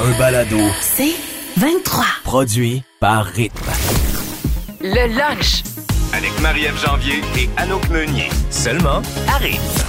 un balado. C'est 23. Produit par Rythme. Le lunch avec Marie-Ève Janvier et Anouk Meunier. Seulement à Rythme.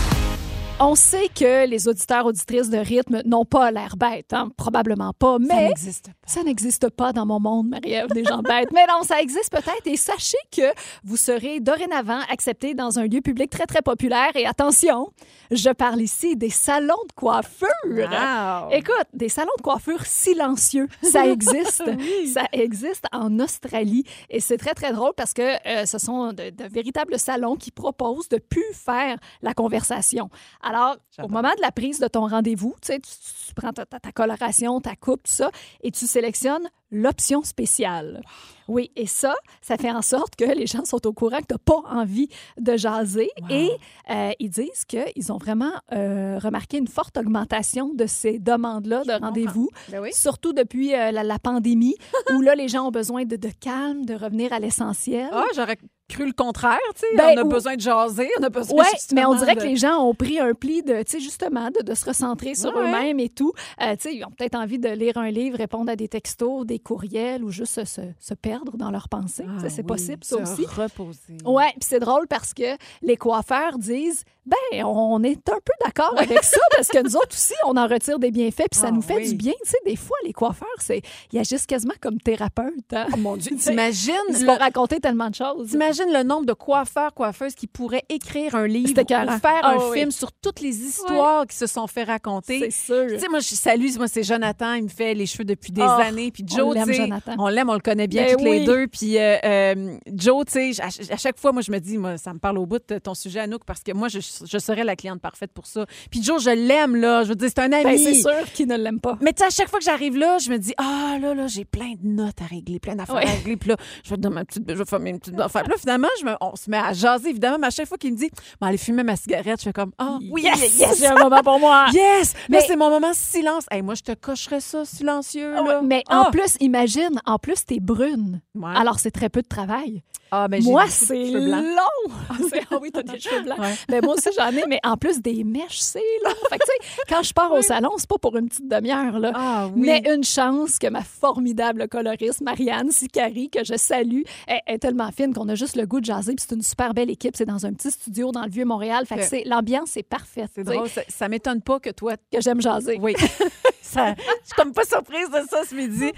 On sait que les auditeurs, auditrices de rythme n'ont pas l'air bêtes, hein? probablement pas, mais n'existe pas. ça n'existe pas dans mon monde, Marie-Ève, des gens bêtes. Mais non, ça existe peut-être et sachez que vous serez dorénavant accepté dans un lieu public très, très populaire. Et attention, je parle ici des salons de coiffure. Wow. Écoute, des salons de coiffure silencieux, ça existe. Ça existe en Australie. Et c'est très, très drôle parce que euh, ce sont de, de véritables salons qui proposent de plus faire la conversation. Alors, au moment de la prise de ton rendez-vous, tu sais, tu, tu prends ta, ta- ta coloration, ta coupe, tout ça, et tu sélectionnes l'option spéciale. Oui, et ça, ça fait en sorte que les gens sont au courant que tu n'as pas envie de jaser. Et euh, ils disent qu'ils ont vraiment euh, remarqué une forte augmentation de ces demandes-là de rendez-vous, Ben oui. surtout depuis euh, la, la pandémie, où là, les gens ont besoin de, de calme, de revenir à l'essentiel. Ah, j'aurais cru le contraire, tu sais. Ben, on a ou- besoin de jaser, on a besoin Oui, justement mais on dirait de- que les gens ont pris un pli de, tu sais, justement, de, de se recentrer sur Ouais. eux-mêmes et tout. Euh, tu sais, ils ont peut-être envie de lire un livre, répondre à des textos, des courriels ou juste se, perdre dans leurs pensées. Ah c'est oui, possible, ça se aussi. reposer. Ouais, puis c'est drôle parce que les coiffeurs disent ben on est un peu d'accord avec ça parce que nous autres aussi on en retire des bienfaits puis ça Ah nous fait oui. du bien, tu sais des fois les coiffeurs c'est ils agissent quasiment comme thérapeutes. Hein? Oh mon Dieu, t'imagines Ils le- font raconter tellement de choses. T'imagines le nombre de coiffeurs, coiffeuses qui pourraient écrire un livre ou faire Ah un oui. film sur toutes les histoires qui se sont fait raconter. C'est sûr. Tu sais, moi, je salue, moi, c'est Jonathan, il me fait les cheveux depuis des Oh, années. Puis on Joe, l'aime, Jonathan. on l'aime, on le connaît bien Ben toutes les deux. Puis euh, euh, Joe, tu sais, à, à chaque fois, moi, je me dis, moi, ça me parle au bout de ton sujet, Anouk, parce que moi, je, je serais la cliente parfaite pour ça. Puis Joe, je l'aime, là. Je veux dire, c'est un ami. Ben, c'est sûr qu'ils ne l'aiment pas. Mais tu sais, à chaque fois que j'arrive là, je me dis, ah là, là, j'ai plein de notes à régler, plein d'affaires Ouais. à régler. Puis là, je vais dans ma petite, je vais faire mes petites affaires. Puis là, finalement, je me- on se met à jaser, évidemment. Mais à chaque fois qu'il me dit, bon, allez fumer ma cigarette, je fais comme, ah oui, yes, yes, J'ai un moment pour moi. yes. Mais- c'est mon moment silence. Hey, moi, je te cocherais ça, silencieux, Ah là. mais Ah! en plus, imagine, en plus, t'es brune. Ouais. Alors, c'est très peu de travail. ah, ben, j'ai moi, c'est long. C'est- ah oui, t'as des cheveux blancs. Ouais. Mais moi aussi, j'en ai, mais en plus des mèches, c'est long. Fait que, tu sais, quand je pars au salon, c'est pas pour une petite demi-heure, là. Ah oui. Mais une chance que ma formidable coloriste, Marianne Sicari, que je salue, est, est tellement fine qu'on a juste le goût de jaser. Puis c'est une super belle équipe. C'est dans un petit studio dans le Vieux-Montréal. Fait Que- l'ambiance est parfaite. C'est drôle, ça, ça m'étonne pas que toi. Que j'aime jaser. Oui. ça, je suis comme pas surprise de ça ce midi.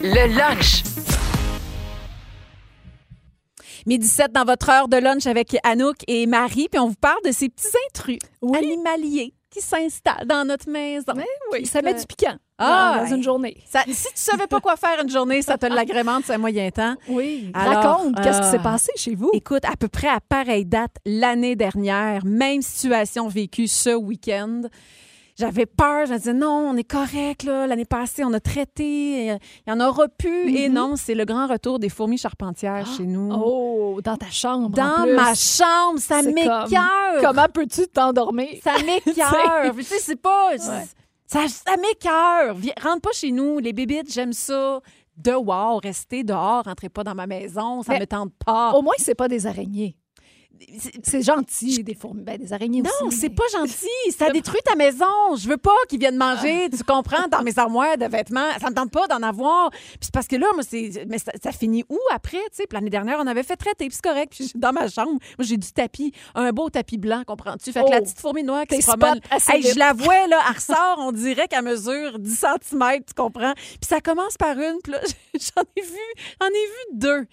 Le lunch Midi 17 dans votre heure de lunch avec Anouk et Marie, puis on vous parle de ces petits intrus animaliers qui s'installent dans notre maison. Oui, ça met du piquant Ah, dans, une journée. Ça- si tu savais pas quoi faire une journée, ça te l'agrémente, c'est un moyen temps. Oui. Alors, Raconte, qu'est-ce qui euh, s'est passé chez vous? Écoute, à peu près à pareille date l'année dernière, même situation vécue ce week-end. J'avais peur, je me disais non, on est correct là. L'année passée, on a traité, il y en aura plus. Et non, c'est le grand retour des fourmis charpentières chez nous. Mm-hmm. Oh, dans ta chambre. en Dans plus. ma chambre, ça m'écœure. Comment peux-tu t'endormir? Ça m'écœure. Tu sais, c'est pas. Ouais. Ça, ça m'écœure. Rentre pas chez nous. Les bébites, j'aime ça. Dehors, rester dehors, rentrez pas dans ma maison, ça Mais- me tente pas. Au moins, c'est pas des araignées. C'est gentil, des fourmis. Ben, des araignées Non, aussi. c'est mais- pas gentil. Ça détruit ta maison. Je veux pas qu'ils viennent manger, tu comprends, dans mes armoires de vêtements. Ça me tente pas d'en avoir. Puis c'est parce que là, moi, c'est. Mais ça, ça finit où après? Tu sais, l'année dernière, on avait fait traiter, puis c'est correct. Puis dans ma chambre, moi, j'ai du tapis, un beau tapis blanc, comprends-tu? Fait que Oh. la petite fourmi noire qui se promène. Hey, je la vois, là, elle ressort, on dirait qu'elle mesure 10 cm, tu comprends? Puis ça commence par une, puis là, j'en ai vu, j'en ai vu deux.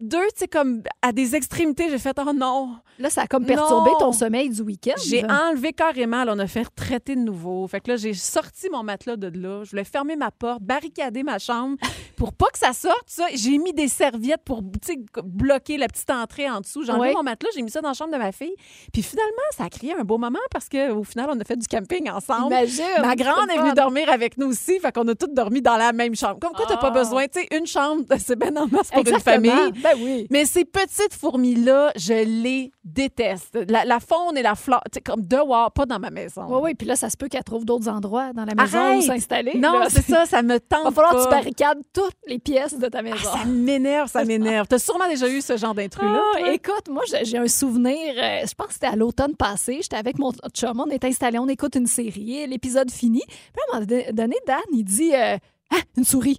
Deux, tu sais, comme à des extrémités, j'ai fait, oh non. Là, ça a comme perturbé Non. ton sommeil du week-end. J'ai enlevé carrément, là, on a fait traiter de nouveau. Fait que là, j'ai sorti mon matelas de là. Je voulais fermer ma porte, barricader ma chambre pour pas que ça sorte. Ça. J'ai mis des serviettes pour tu sais, bloquer la petite entrée en dessous. J'ai enlevé mon matelas, j'ai mis ça dans la chambre de ma fille. Puis finalement, ça a créé un beau moment parce qu'au final, on a fait du camping ensemble. Imagine. Ma grande est venue fun. dormir avec nous aussi, fait qu'on a toutes dormi dans la même chambre. Comme quoi, t'as pas Ah. besoin, tu sais, une chambre, c'est ben en masse pour une famille. Ben oui. Mais ces petites fourmis-là, je les déteste. La, la faune et la flore, tu sais, comme dehors, pas dans ma maison. Oui, oui. Puis là, ça se peut qu'elle trouve d'autres endroits dans la maison Arrête! où s'installer. Non, c'est ça, ça me tente Va falloir que tu barricades toutes les pièces de ta maison. Ah, ça m'énerve, ça m'énerve. T'as sûrement déjà eu ce genre d'intrus-là. Ah, écoute, moi, j'ai un souvenir, euh, je pense que c'était à l'automne passé. J'étais avec mon chum, on est installé, on écoute une série, l'épisode fini. Puis à un moment donné, Dan, il dit euh, Ah, une souris?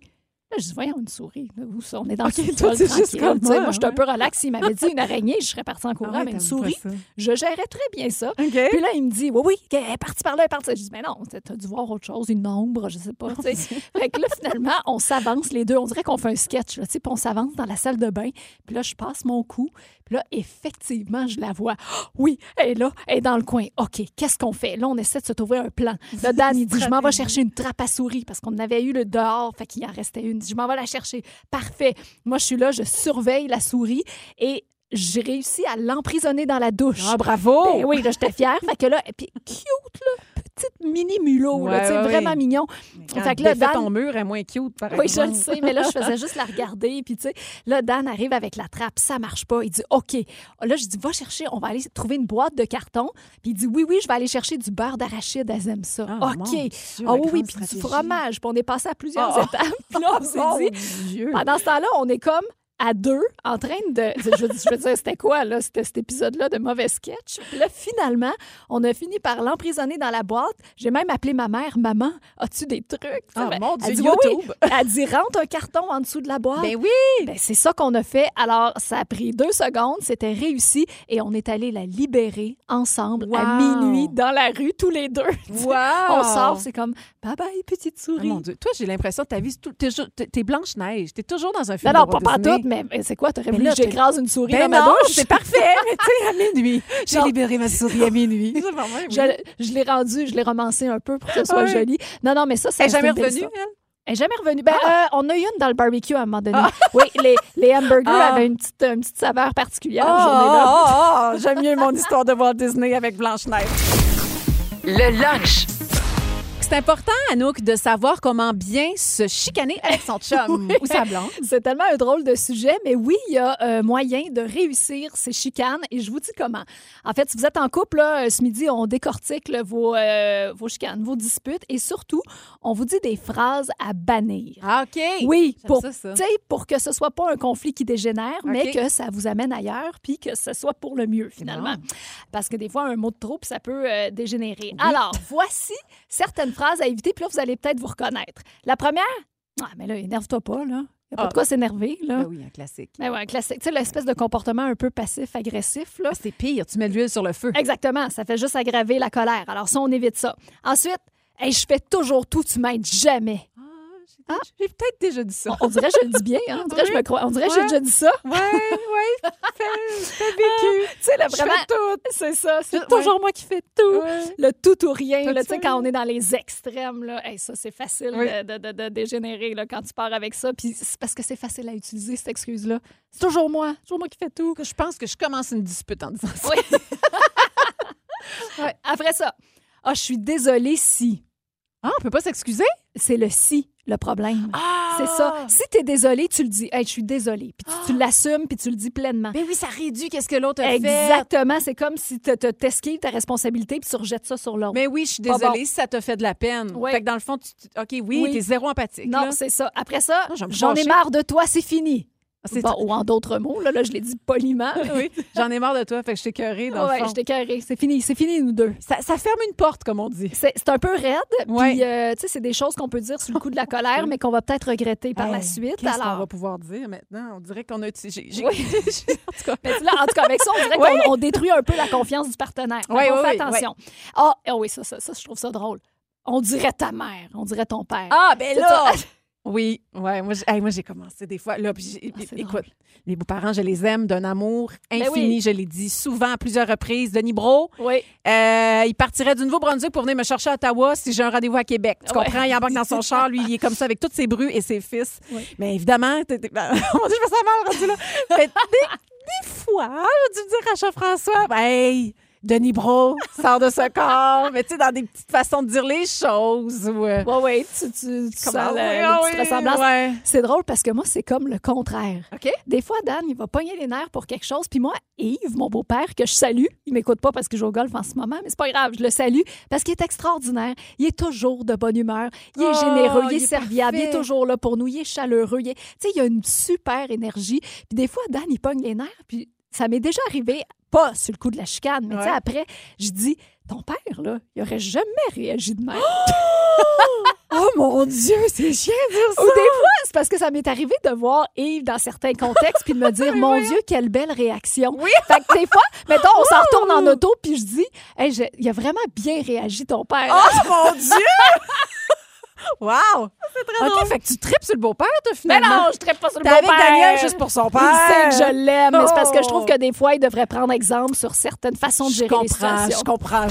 Je dis, voyons, une souris. Là, Où ça? On est dans le toi, juste comme moi, Moi, j'étais un ouais. peu relax. S'il m'avait dit une araignée, je serais partie en courant. Ah ouais, mais une souris, je gérais très bien ça. Puis là, il me dit, oui, oui, elle est partie par là, elle est partie. Je dis, mais non, t'as dû voir autre chose, une ombre, je sais pas. fait que là, finalement, on s'avance les deux. On dirait qu'on fait un sketch, là, puis on s'avance dans la salle de bain. Puis là, je passe mon coup. Puis là, effectivement, je la vois. Oh, oui, elle est là, elle est dans le coin. OK, qu'est-ce qu'on fait? Là, on essaie de se trouver un plan. Là, Dan, il dit, je m'en vais chercher une trappe à souris parce qu'on avait eu le dehors, fait qu'il en restait une. Dit, Je m'en vais la chercher. Parfait. Moi, je suis là, je surveille la souris et j'ai réussi à l'emprisonner dans la douche. Ah, bravo! Ben oui, là, j'étais fière. fait que là, et puis cute, là, petite mini mulot, Ouais, tu sais, ouais, vraiment ouais. mignon. Quand fait que là, Dan, ton mur est moins cute, par oui, je le sais, mais là, je faisais juste la regarder. Puis, tu sais, là, Dan arrive avec la trappe, ça marche pas. Il dit, OK. Là, je dis, va chercher, on va aller trouver une boîte de carton. Puis, il dit, oui, oui, je vais aller chercher du beurre d'arachide, elles aiment ça. Ah, OK. Dieu, Ah oui, oui, puis du fromage. Puis, on est passé à plusieurs Ah. étapes. Puis là, on s'est Mon dit, Dieu. pendant ce temps-là, on est comme à deux, en train de. Je, veux- dire, c'était quoi, là? C'était cet épisode-là de mauvais sketch? Puis là, finalement, on a fini par l'emprisonner dans la boîte. J'ai même appelé ma mère, Maman, as-tu des trucs? Ah, Ben, mon elle Dieu, dit, Oui, oui. YouTube. Elle dit, rentre un carton en dessous de la boîte. Ben oui! Ben, c'est ça qu'on a fait. Alors, ça a pris deux secondes, c'était réussi et on est allé la libérer ensemble à minuit dans la rue, tous les deux. Wow! On sort, c'est comme bye bye, petite Ah, souris. mon Dieu. Toi, j'ai l'impression que ta vie, tout- t'es, t'es- t'es Blanche-Neige. T'es toujours dans un film non, non, de pas Walt Disney. Mais mais c'est quoi? T'aurais voulu que j'écrase une souris Ben dans ma non, douche? c'est parfait, mais tu sais, à minuit. J'ai libéré ma souris à minuit. Je, je l'ai rendu, je l'ai romancé un peu pour que ce soit joli. Non, non, mais ça, c'est jamais histoire. elle? Elle est jamais revenue. Ben, Ah. euh, on a eu une dans le barbecue à un moment donné. Oui, les, les hamburgers Ah. avaient une petite, une petite saveur particulière. Ah, ah, ah, ah, J'aime mieux mon histoire de Walt Disney avec Blanche-Neige. Le lunch. C'est important, Anouk, de savoir comment bien se chicaner avec son chum ou sa blonde. C'est tellement un drôle de sujet, mais oui, il y a euh, moyen de réussir ces chicanes et je vous dis comment. En fait, si vous êtes en couple, là, euh, ce midi, on décortique là, vos, euh, vos chicanes, vos disputes et surtout, on vous dit des phrases à bannir. Ah, OK. Oui, pour, ça, ça. pour que ce soit pas un conflit qui dégénère, mais que ça vous amène ailleurs, puis que ce soit pour le mieux, finalement. Parce que des fois, un mot de trop, ça peut euh, dégénérer. Alors, voici certaines phrases à éviter, puis là, vous allez peut-être vous reconnaître. La première, ah, mais là, énerve-toi pas, là. Il n'y a pas Ah. de quoi s'énerver, là. Ben oui, un classique. Ben ouais, un classique. Tu sais, l'espèce de comportement un peu passif-agressif, là. Ah, c'est pire, tu mets de l'huile sur le feu. Exactement, ça fait juste aggraver la colère. Alors ça, on évite ça. Ensuite, hey, je fais toujours tout, tu m'aides jamais. Ah, j'ai peut-être déjà dit ça. On dirait que je le dis bien, hein? On dirait que je me crois. On dirait que j'ai déjà dit ça. Ouais, fait, fait vécu. Tu sais, là, Je vraiment. fais tout. C'est ça, c'est Je- toujours moi qui fais tout. Ouais. Le tout ou rien, tu sais, quand on est dans les extrêmes, là, hey, ça, c'est facile Oui. de, de- de- de dégénérer là, quand tu pars avec ça. Puis c'est parce que c'est facile à utiliser, cette excuse-là. C'est toujours moi, toujours moi qui fais tout. Je pense que je commence une dispute en disant ça. Oui. Après ça, ah, je suis désolée si. Ah, on peut pas s'excuser? C'est le si, le problème. Ah! C'est ça. Si tu es désolé, tu le dis. Hey, je suis désolée. Puis tu, tu l'assumes, puis tu le dis pleinement. Ben oui, ça réduit qu'est-ce que l'autre a fait. Exactement. C'est comme si tu t'esquives ta responsabilité, puis tu rejettes ça sur l'autre. Mais oui, je suis désolée si ça t'a fait de la peine. Oui. Fait que dans le fond, tu, tu- OK, oui, Oui. t'es zéro empathique. Non, c'est ça. Après ça, me j'en ai marre de toi, c'est fini. Bon, ou en d'autres mots, là, là je l'ai dit poliment. oui, j'en ai marre de toi, fait que je t'ai cœuré dans ouais, le fond. je t'ai carré. C'est fini, c'est fini, nous deux. Ça, ça ferme une porte, comme on dit. C'est un peu raide, Ouais. puis euh, tu sais, c'est des choses qu'on peut dire sur le coup de la colère, mais qu'on va peut-être regretter par la suite. Qu'est-ce qu'on Alors, va pouvoir dire maintenant? On dirait qu'on a... j'ai- Oui. en tout cas, là, en tout cas, avec ça, on dirait Oui. qu'on on détruit un peu la confiance du partenaire. Oui, qu'on oui, fait attention. Ah, ah oui, ça, ça, ça, je trouve ça drôle. On dirait ta mère, on dirait ton père. Ah, ben là! Oui, ouais, moi, j'ai hey, j'ai commencé des fois. Là, puis j'ai- Ah, écoute, drôle. les beaux-parents, je les aime d'un amour Ben infini. oui. Je l'ai dit souvent à plusieurs reprises. Denis Bro, Oui. euh, il partirait du Nouveau-Brunswick pour venir me chercher à Ottawa si j'ai un rendez-vous à Québec. Tu Ouais. comprends? Il embarque dans son char. Lui, il est comme ça avec toutes ses brus et ses fils. Oui. Mais évidemment, ben, mon Dieu, je me sens mal rendu là. Mais des, des fois, je vais dire à Jean-François, ben, hey, Denis Bro sort de ce corps, mais tu sais, dans des petites façons de dire les choses. Ou, euh, Ouais, ouais, tu, tu, tu sens la, oui, la petite oui, ressemblance. ouais. C'est drôle parce que moi, c'est comme le contraire. OK? Des fois, Dan, il va pogner les nerfs pour quelque chose. Puis moi, Yves, mon beau-père, que je salue, il m'écoute pas parce que je joue au golf en ce moment, mais c'est pas grave, je le salue parce qu'il est extraordinaire. Il est toujours de bonne humeur. Il est Oh, généreux, il est il est serviable, il est toujours là pour nous, il est chaleureux. Il est- Tu sais, il a une super énergie. Puis des fois, Dan, il pogne les nerfs. Puis ça m'est déjà arrivé, pas sur le coup de la chicane, mais tu sais, Ouais. après, je dis, ton père, là, il aurait jamais réagi de même. Oh mon Dieu, c'est chiant de dire ça. Ou des fois, c'est parce que ça m'est arrivé de voir Yves dans certains contextes puis de me dire, mon Dieu, quelle belle réaction. Oui. Fait que des fois, mettons, on s'en retourne en auto puis je dis, hey, je- il a vraiment bien réagi ton père. Oh mon Dieu! wow! C'est très OK, fait que tu tripes sur le beau-père, toi, mais finalement. non, je traite pas sur le T'es avec beau-père. Daniel juste pour son père. Il sait que je l'aime, mais c'est parce que je trouve que des fois, il devrait prendre exemple sur certaines façons de gérer les comprends, situations. je comprends.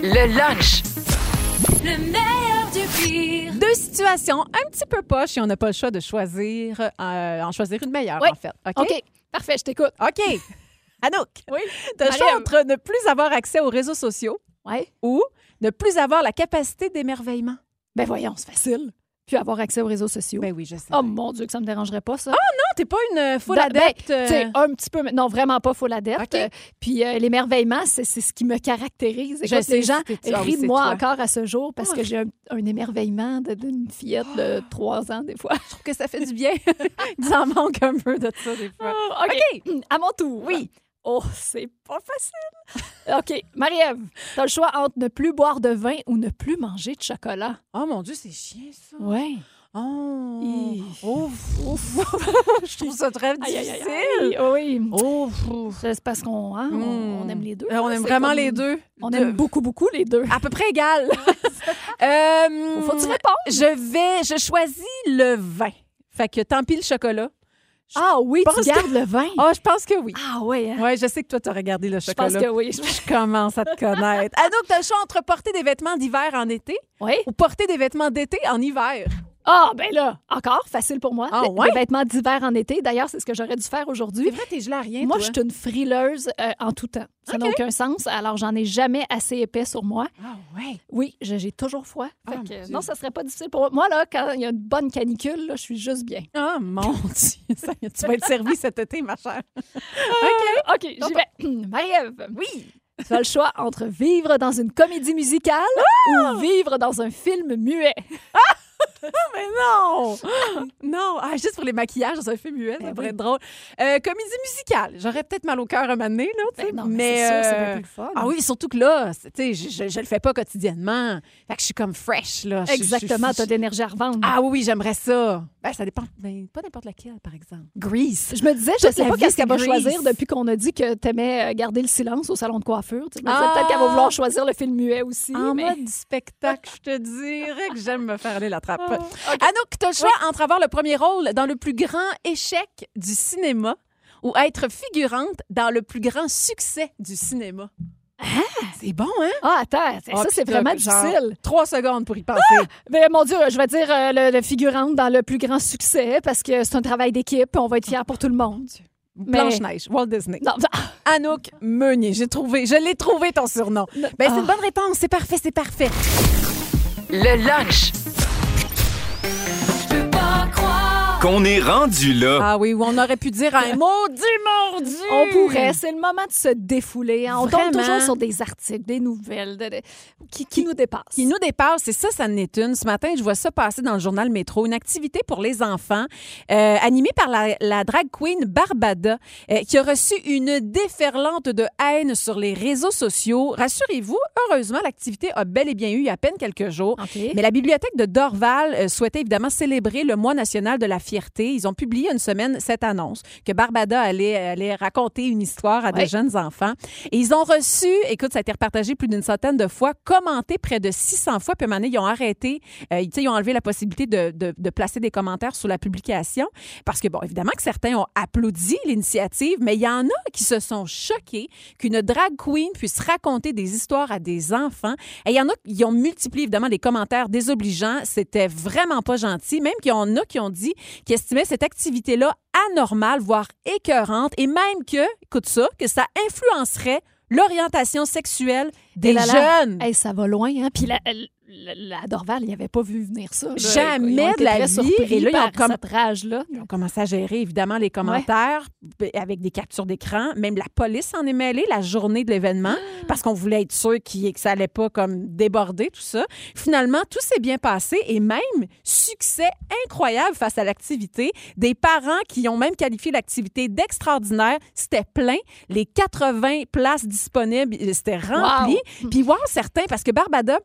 Le lunch Le meilleur du pire. Deux situations un petit peu poches et on n'a pas le choix de choisir, euh, en choisir une meilleure, Oui. en fait. OK? OK, parfait, je t'écoute. OK. Anouk, Oui. t'as le choix Marie-Ève. entre ne plus avoir accès aux réseaux sociaux Ouais. ou ne plus avoir la capacité d'émerveillement. Ben voyons, c'est facile. Puis avoir accès aux réseaux sociaux. Ben oui, je sais. Oh mon Dieu, que ça me dérangerait pas, ça. non, t'es pas une euh, foule Ben, adepte. ben, tu sais, un petit peu, mais non, vraiment pas full adepte. Euh, Puis euh, l'émerveillement, c'est ce qui me caractérise. Je sais, les gens ah rient de moi toi. encore à ce jour parce que j'ai un, un émerveillement d'une fillette de trois ans, des fois. Je trouve que ça fait du bien. Ils en manquent un peu de ça, des fois. OK, à mon tour. Oui. Oh, c'est pas facile. OK, Marie-Ève, t'as le choix entre ne plus boire de vin ou ne plus manger de chocolat. Oh mon Dieu, c'est chiant, ça. Ouais. Oh. Ouf, ouf. je trouve ça très difficile. aïe, aïe, aïe. Oui. Ouf, ouf. C'est parce qu'on hein, on- Mm. on aime les deux. Euh, On aime vraiment comme- les deux. On De- aime beaucoup, beaucoup les deux. À peu près égal. euh, Faut-tu répondre? Je vais, je choisis le vin. Fait que tant pis le chocolat. Ah oui, tu que- gardes le vin. Oh, je pense que oui. Ah oui, hein? Ouais, je sais que toi, tu as regardé le je chocolat. pense que oui. Je commence à te connaître. Anouk, t'as le choix entre porter des vêtements d'hiver en été Oui. ou porter des vêtements d'été en hiver. Ah, ben là, encore facile pour moi. Ah Des- ouais? Des vêtements d'hiver en été. D'ailleurs, c'est ce que j'aurais dû faire aujourd'hui. C'est vrai, t'es gelé à rien, Moi, toi. je suis une frileuse euh, en tout temps. Ça n'a aucun sens. Alors, j'en ai jamais assez épais sur moi. Ah ouais. Oui, je- j'ai toujours froid. Fait Ah, que, mon Dieu. non, ça serait pas difficile pour moi. Moi, là, quand il y a une bonne canicule, là, je suis juste bien. Oh mon Dieu. Ça tu vas être servi cet été, ma chère. OK, OK, j'y vais. Marie-Ève. Oui. Tu as le choix entre vivre dans une comédie musicale Ah! ou vivre dans un film muet. Mais non! non! Ah, juste pour les maquillages dans un film muet, ça Ben pourrait être drôle. Euh, comédie musicale. J'aurais peut-être mal au cœur un moment donné, là, tu sais. Ben non, mais, c'est sûr, c'est euh, bien plus le fun. Ah oui, surtout que là, tu sais, je, je, je le fais pas quotidiennement. Fait que je suis comme fresh, là. Je- Exactement, je- tu as de l'énergie à revendre. Ah oui, oui, j'aimerais ça. Ben, ça dépend. Ben, pas n'importe laquelle, par exemple. Grease. Je me disais, je Toute sais pas qu'est-ce qu'elle va choisir depuis qu'on a dit que t'aimais euh, garder le silence au salon de coiffure. Tu sais, Ah! peut-être qu'elle va vouloir choisir le film muet aussi. En mais... mode spectacle, je te dirais que j'aime me faire aller la Ah. Anouk, tu as le choix entre avoir le premier rôle dans le plus grand échec du cinéma ou être figurante dans le plus grand succès du cinéma. C'est bon, hein? Ah, attends, Ah, ça, puis c'est vraiment difficile. Trois secondes pour y penser. Mais mon Dieu, je vais dire euh, le, le figurante dans le plus grand succès parce que c'est un travail d'équipe et on va être fiers pour tout le monde. Mais- Blanche-Neige, Walt Disney. Non, non. Anouk Meunier, j'ai trouvé, je l'ai trouvé ton surnom. Ben, c'est Ah. une bonne réponse, c'est parfait, c'est parfait. Le lunch Qu'on est rendu là. Ah oui, ou on aurait pu dire un maudit mordu. On pourrait, c'est le moment de se défouler. hein. On tombe toujours sur des articles, des nouvelles de- de- qui, qui nous dépassent. qui nous dépasse. C'est ça, ça en est une. Ce matin, je vois ça passer dans le journal Métro, une activité pour les enfants euh, animée par la, la drag queen Barbada, euh, qui a reçu une déferlante de haine sur les réseaux sociaux. Rassurez-vous, heureusement, l'activité a bel et bien eu il y a à peine quelques jours. OK. Mais la bibliothèque de Dorval euh, souhaitait évidemment célébrer le mois national de la fierté. Ils ont publié une semaine cette annonce que Barbada allait, allait raconter une histoire à Ouais. des jeunes enfants. Et ils ont reçu, écoute, ça a été repartagé plus d'une centaine de fois, commenté près de 600 fois. Puis à un moment donné, ils ont arrêté, euh, ils ont enlevé la possibilité de, de- de placer des commentaires sous la publication. Parce que, bon, évidemment que certains ont applaudi l'initiative, mais il y en a qui se sont choqués qu'une drag queen puisse raconter des histoires à des enfants. Et il y en a qui ont multiplié, évidemment, les commentaires désobligeants. C'était vraiment pas gentil. Même qu'il y en a qui ont dit qu'ils estimaient cette activité-là anormale, voire écœurante, et même que, écoute ça, que ça influencerait l'orientation sexuelle des là, jeunes. hey, ça va loin, hein? Puis la, la, Dorval, il avait pas vu venir ça. là. Jamais Ils de la vie. Et là, ils ont comme- cette rage-là. Ils ont commencé à gérer évidemment les commentaires avec des captures d'écran. Même la police en est mêlée la journée de l'événement Ah! parce qu'on voulait être sûr que ça allait pas comme déborder tout ça. Finalement, tout s'est bien passé et même succès incroyable face à l'activité. Des parents qui ont même qualifié l'activité d'extraordinaire. C'était plein. Les 80 places disponibles, euh, c'était rempli. Puis wow, certains, parce que Barbada,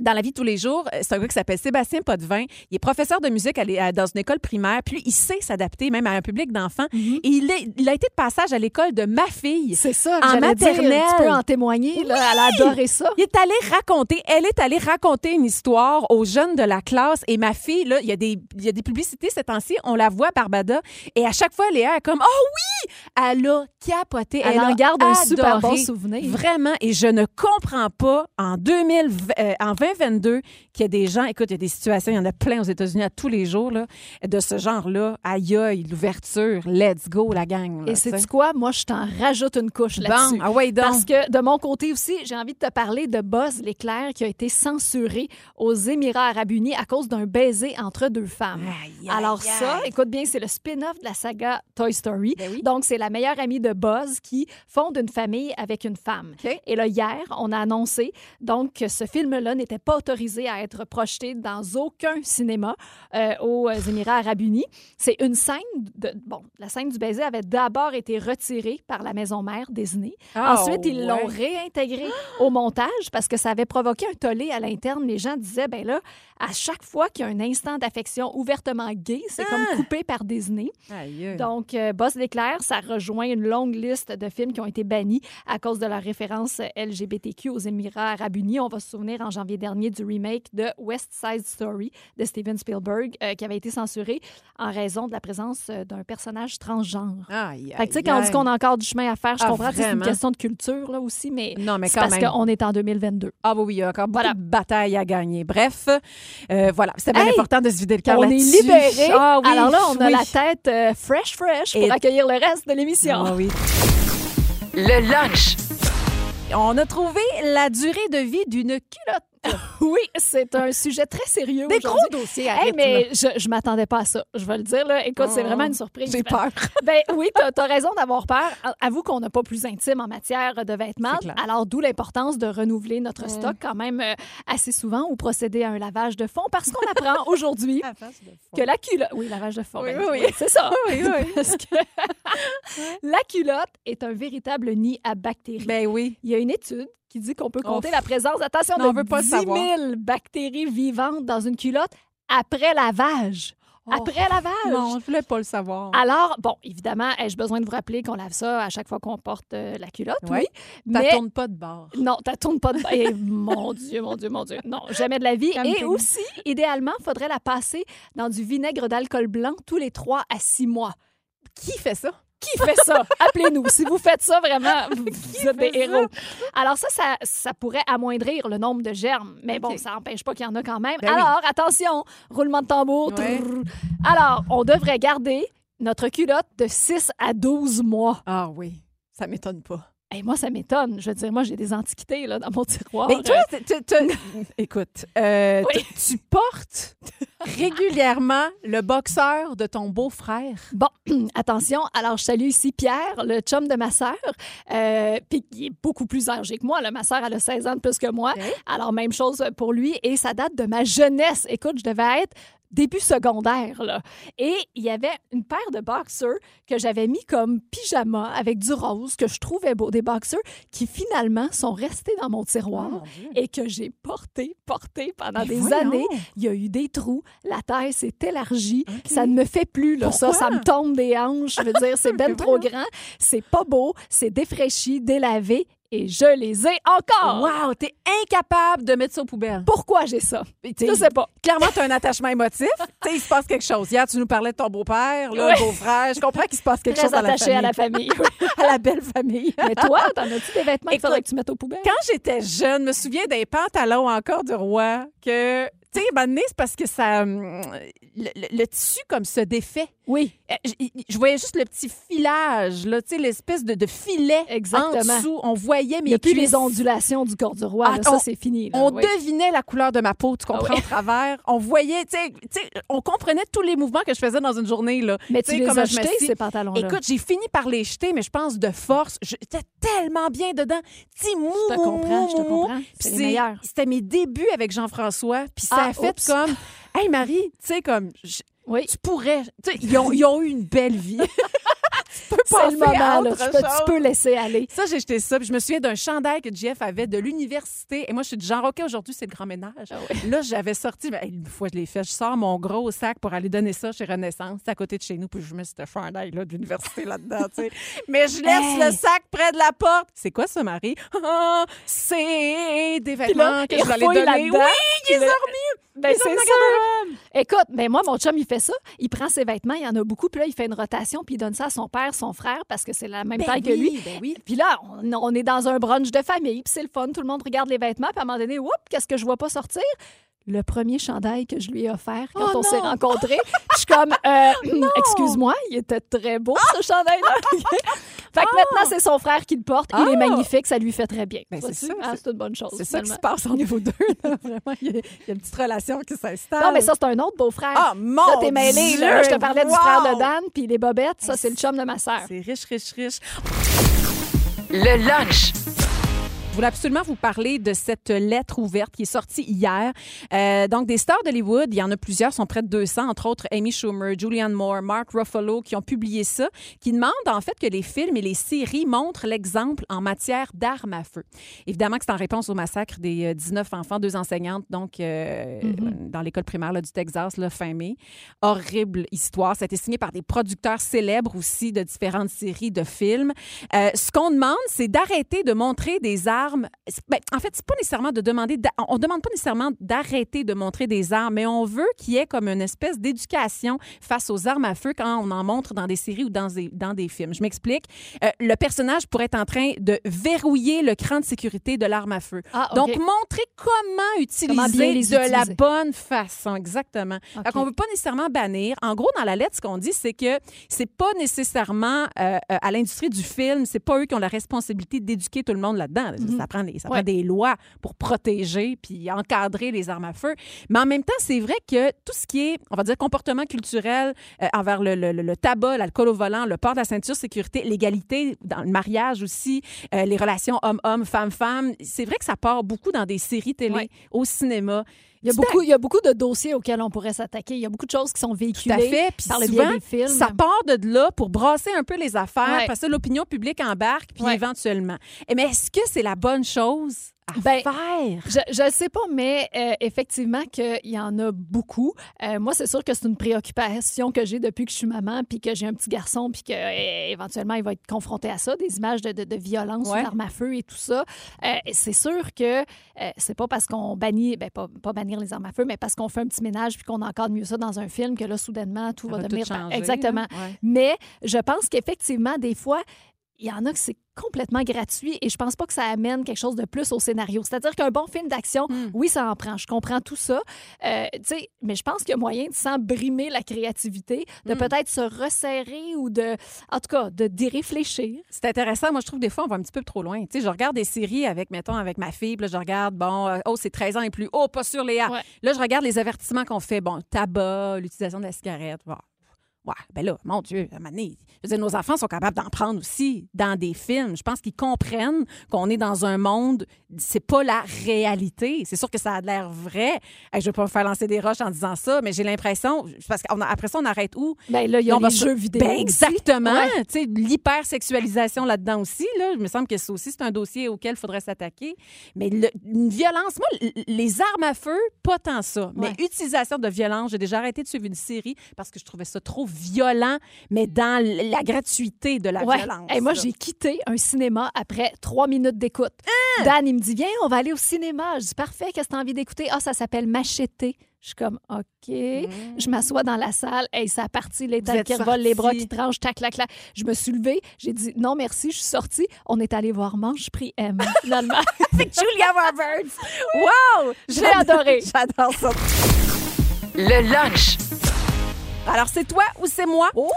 dans la vie de tous les jours, euh, c'est un gars qui s'appelle Sébastien Potvin. Il est professeur de musique à à- dans une école primaire. Puis lui, il sait s'adapter même à un public d'enfants. Et il, est- il a été de passage à l'école de ma fille. C'est ça, En j'allais dire. maternelle. Tu peux en témoigner. Là, Elle a adoré ça. Il est allé raconter, elle est allée raconter une histoire aux jeunes de la classe. Et ma fille, là, il y a des, il y a des publicités ces temps-ci, on la voit, Barbada. Et à chaque fois, Léa est comme, oh oui! Elle a capoté. Elle, en garde un super bon souvenir. Vraiment, et je ne comprends pas en 2000, euh, en 2022 qu'il y a des gens, écoute, il y a des situations, il y en a plein aux États-Unis à tous les jours, là, de ce genre-là. Aïe, aïe, l'ouverture, let's go, la gang. là, Et c'est quoi? Moi, je t'en rajoute une couche là-dessus. Bon, ah ouais, donc. Parce que de mon côté aussi, j'ai envie de te parler de Buzz l'éclair qui a été censuré aux Émirats arabes unis à cause d'un baiser entre deux femmes. Aïe, aïe, Alors ça, écoute bien, c'est le spin-off de la saga Toy Story. Ben oui. Donc, c'est la meilleure amie de Buzz qui fonde une famille avec une femme. Et là, hier, on a annoncé donc que ce film-là n'était pas autorisé à être projeté dans aucun cinéma euh, aux Émirats arabes unis. C'est une scène de... Bon, la scène du baiser avait d'abord été retirée par la maison mère Disney. Ah, Ensuite, ils l'ont ouais. réintégré au montage parce que ça avait provoqué un tollé à l'interne. Les gens disaient, ben là, à chaque fois qu'il y a un instant d'affection ouvertement gay, c'est Ah! comme coupé par Disney. Aïe, aïe. Donc, euh, Boss l'éclair, ça rejoint une longue liste de films qui ont été bannis à cause de la référence LGBTQ aux Émirats arabes unis. On va se souvenir en janvier dernier du remake de West Side Story de Steven Spielberg euh, qui avait été censuré en raison de la présence euh, d'un personnage transgenre. Aïe, Fait que, tu sais, aïe, quand on dit aïe. qu'on a encore du chemin à faire, je Ah, comprends que c'est une question de culture là aussi, mais, Non, mais c'est parce qu'on est en 2022. Ah oui, oui, il y a encore beaucoup Voilà. de batailles à gagner. Bref, euh, voilà, c'est bien Hey! important de se vider le cœur On est libérés. Ah oui, Alors là, on a la tête euh, fresh, fresh pour Et- accueillir le reste de l'émission. Ah oui. Le lunch. On a trouvé la durée de vie d'une culotte. Oui, c'est un sujet très sérieux Des gros dossiers, Hey, mais je, je m'attendais pas à ça. Je vais le dire, là. Écoute, c'est Oh, vraiment une surprise. J'ai peur. Ben oui, t'as as raison d'avoir peur. Avoue qu'on n'a pas plus intime en matière de vêtements. Alors, d'où l'importance de renouveler notre stock quand même euh, assez souvent ou procéder à un lavage de fond parce qu'on apprend aujourd'hui que la culotte... Oui, lavage de fond. Oui, ben, oui, oui. c'est ça. Oui, oui. Parce que la culotte est un véritable nid à bactéries. Ben oui. Il y a une étude qui dit qu'on peut Oh, compter la présence, attention, non, on veut pas le 10 savoir. 000 bactéries vivantes dans une culotte après lavage. Après lavage. Oh. Non, je voulais pas le savoir. Alors, bon, évidemment, ai-je besoin de vous rappeler qu'on lave ça à chaque fois qu'on porte euh, la culotte? Oui. Ça Mais tourne pas de bord. non, tourne pas de... Eh, mon Dieu, mon Dieu, mon Dieu. Non, jamais de la vie. Et aussi, idéalement, il faudrait la passer dans du vinaigre d'alcool blanc tous les 3 à 6 mois. Qui fait ça? Qui fait ça? Appelez-nous. Si vous faites ça, vraiment, vous, êtes des héros. Alors ça, ça, ça pourrait amoindrir le nombre de germes. Mais bon, ça n'empêche pas qu'il y en a quand même. Ben oui. Alors, attention, roulement de tambour. Ouais. Alors, on devrait garder notre culotte de 6 à 12 mois. Ah oui, ça m'étonne pas. Et moi, ça m'étonne. Je veux dire, moi, j'ai des antiquités là, dans mon tiroir. Mais toi, t- t- t- écoute, euh, Oui. tu portes régulièrement le boxeur de ton beau-frère? Bon, attention. Alors, je salue ici Pierre, le chum de ma sœur, euh, puis qui est beaucoup plus âgé que moi. Là. Ma sœur, elle a 16 ans de plus que moi. Alors, même chose pour lui. Et ça date de ma jeunesse. Écoute, je devais être début secondaire. Là. Et il y avait une paire de boxers que j'avais mis comme pyjama avec du rose, que je trouvais beau. Des boxers qui, finalement, sont restés dans mon tiroir Oh, et que j'ai porté, porté pendant Mais des voyons. années. Il y a eu des trous, la taille s'est élargie, ça ne me fait plus là, ça, ça me tombe des hanches, je veux dire, c'est ben trop grand, c'est pas beau, c'est défraîchi, délavé et je les ai encore. Wow, t'es incapable de mettre ça aux poubelles. Pourquoi j'ai ça? Je sais pas. Clairement, tu as un attachement émotif. tu sais, il se passe quelque chose. Hier, tu nous parlais de ton beau-père, là, le beau-frère. Je comprends qu'il se passe quelque Très chose à la attaché à la famille. famille. à la belle famille. Mais toi, t'en as-tu des vêtements qu'il faudrait que tu mettes aux poubelles? Quand j'étais jeune, je me souviens des pantalons encore de roi que, tu sais, c'est parce que ça. hum, Le, le- le tissu, comme, se défait. Oui. Euh, Je, je voyais juste le petit filage, là, tu sais, l'espèce de, de filet Exactement. en dessous. On voyait Il mes n'y a plus les ondulations du corps du roi. là. Ah, ça, c'est fini. là. On Oui. devinait la couleur de ma peau, tu comprends, Ah oui. au travers. On voyait, tu sais, on comprenait tous les mouvements que je faisais dans une journée, là. Mais Tu sais, as je ces pantalons-là? Écoute, j'ai fini par les jeter, mais je pense de force. J'étais tellement bien dedans. Petit mou, Je te comprends, je te comprends. C'est les meilleurs. C'était mes débuts avec Jean-François. Puis ça Ah, a fait oups. comme, hey Marie, tu sais, comme, je- Oui. tu pourrais. Ils ont, ils ont eu une belle vie. tu peux C'est le à moment, là. Tu peux, tu chose. peux laisser aller. Ça, j'ai jeté ça. Puis je me souviens d'un chandail que Jeff avait de l'université. Et moi, je suis du genre, OK, aujourd'hui, c'est le grand ménage. Ah Là, j'avais sorti, mais une fois, je l'ai fait. Je sors mon gros sac pour aller donner ça chez Renaissance. C'est à côté de chez nous. Puis je mets ce chandail-là de l'université là-dedans, tu sais. Mais je laisse Hey! le sac près de la porte. C'est quoi ça, Marie? Ah, c'est des là, vêtements que il je vais aller donner. Oui, là- ont remis. Ben, c'est ça. Écoute, ben moi, mon chum, il fait ça. Il prend ses vêtements, il y en a beaucoup, puis là, il fait une rotation, puis il donne ça à son père, son frère, parce que c'est la même Ben taille que lui. ben oui. Puis là, on, on est dans un brunch de famille, puis c'est le fun. Tout le monde regarde les vêtements, puis à un moment donné, oups, qu'est-ce que je vois pas sortir? Le premier chandail que je lui ai offert quand Oh on s'est rencontrés. Je suis comme, euh, excuse-moi, il était très beau, ce chandail-là. fait que maintenant, c'est son frère qui le porte. Il est magnifique, ça lui fait très bien. Ben, c'est ça, Ah, c'est- une bonne chose. C'est ça qui se passe vous deux. là. Vraiment, il y, a, il y a une petite relation qui s'installe. Non, mais ça, c'est un autre beau-frère. Ah, mon Là, t'es mêlé. Dieu! Là, je te parlais du frère de Dan, puis les bobettes, ça, c'est le chum de ma sœur. C'est riche, riche, riche. Le lunch. Je voulais absolument vous parler de cette lettre ouverte qui est sortie hier. Euh, donc, des stars d'Hollywood, il y en a plusieurs, sont près de 200, entre autres Amy Schumer, Julianne Moore, Mark Ruffalo, qui ont publié ça, qui demandent en fait que les films et les séries montrent l'exemple en matière d'armes à feu. Évidemment que c'est en réponse au massacre des euh, 19 enfants, deux enseignantes, donc euh, dans l'école primaire là, du Texas, là, fin mai. Horrible histoire. Ça a été signé par des producteurs célèbres aussi de différentes séries de films. Euh, ce qu'on demande, c'est d'arrêter de montrer des armes. Ben, en fait, c'est pas nécessairement de demander. On demande pas nécessairement d'arrêter de montrer des armes, mais on veut qu'il y ait comme une espèce d'éducation face aux armes à feu quand on en montre dans des séries ou dans des, dans des films. Je m'explique. Euh, le personnage pourrait être en train de verrouiller le cran de sécurité de l'arme à feu. Ah. Donc, montrer comment utiliser Comment de la bonne façon. Exactement. Fait qu'on veut pas nécessairement bannir. En gros, dans la lettre, ce qu'on dit, c'est que c'est pas nécessairement euh, euh, à l'industrie du film, c'est pas eux qui ont la responsabilité d'éduquer tout le monde là-dedans. Ça prend, des, ça. Ouais. prend des lois pour protéger puis encadrer les armes à feu. Mais en même temps, c'est vrai que tout ce qui est, on va dire, comportement culturel euh, envers le, le- le- le tabac, l'alcool au volant, le port de la ceinture sécurité, l'égalité dans le mariage aussi, euh, les relations homme-homme, femme-femme, c'est vrai que ça part beaucoup dans des séries télé, Ouais. au cinéma. Il y, a beaucoup, il y a beaucoup de dossiers auxquels on pourrait s'attaquer. Il y a beaucoup de choses qui sont Tout véhiculées à fait. Puis par le souvent, biais des films. ça part de là pour brasser un peu les affaires, Ouais. parce que l'opinion publique embarque, puis Ouais. éventuellement. Eh, mais est-ce que c'est la bonne chose? À Ben, faire? Je ne sais pas, mais euh, effectivement qu'il y en a beaucoup. Euh, moi, c'est sûr que c'est une préoccupation que j'ai depuis que je suis maman, puis que j'ai un petit garçon, puis qu'éventuellement, il va être confronté à ça, des images de, de, de violence, Ouais. d'armes à feu et tout ça. Euh, c'est sûr que euh, c'est pas parce qu'on bannit, ben, pas, pas bannir les armes à feu, mais parce qu'on fait un petit ménage puis qu'on encadre mieux ça dans un film, que là, soudainement, tout Ça va, va tout devenir... changer, Exactement. Ouais. Mais je pense qu'effectivement, des fois, il y en a que c'est complètement gratuit et je pense pas que ça amène quelque chose de plus au scénario. C'est-à-dire qu'un bon film d'action, Hmm. oui, ça en prend. Je comprends tout ça. Euh, mais je pense qu'il y a moyen de sans brimer la créativité, de Hmm. peut-être se resserrer ou de, en tout cas, de déréfléchir. C'est intéressant. Moi, je trouve des fois, on va un petit peu trop loin. Tu sais, je regarde des séries avec, mettons, avec ma fille, puis là, je regarde, bon, euh, oh, c'est 13 ans et plus. Oh, pas sur Léa. Ouais. Là, je regarde les avertissements qu'on fait. Bon, tabac, l'utilisation de la cigarette. Bon. Ouais, ben là, mon Dieu, à je veux dire, nos enfants sont capables d'en prendre aussi dans des films. Je pense qu'ils comprennent qu'on est dans un monde, c'est pas la réalité. C'est sûr que ça a l'air vrai. Hey, je vais pas me faire lancer des roches en disant ça, mais j'ai l'impression, parce qu'après ça, on arrête où? Ben là, il y a On les jeux vidéo. Ben, exactement. Ouais. Tu sais, l'hypersexualisation là-dedans aussi. Là, il me semble que ça aussi, c'est un dossier auquel il faudrait s'attaquer. Mais le- une violence, moi, les armes à feu, pas tant ça. Mais utilisation de violence, j'ai déjà arrêté de suivre une série parce que je trouvais ça trop violent, mais dans la gratuité de la Ouais. violence. Hey, moi, j'ai quitté un cinéma après trois minutes d'écoute. Hein? Dan, il me dit Viens, on va aller au cinéma. Je dis Parfait, qu'est-ce que tu as envie d'écouter? Ah, ça s'appelle Macheté. Je suis comme, OK. Mm. Je m'assois dans la salle. Hey, ça a parti, les têtes êtes qui revolent, les bras qui tranchent, tac, clac, clac. Je me suis levée. J'ai dit, non, merci, je suis sortie. On est allé voir Manche, prix M, finalement. Julia Roberts. Wow! J'ai adoré. J'adore ça. Le lunch. Alors, c'est toi ou c'est moi? Oh!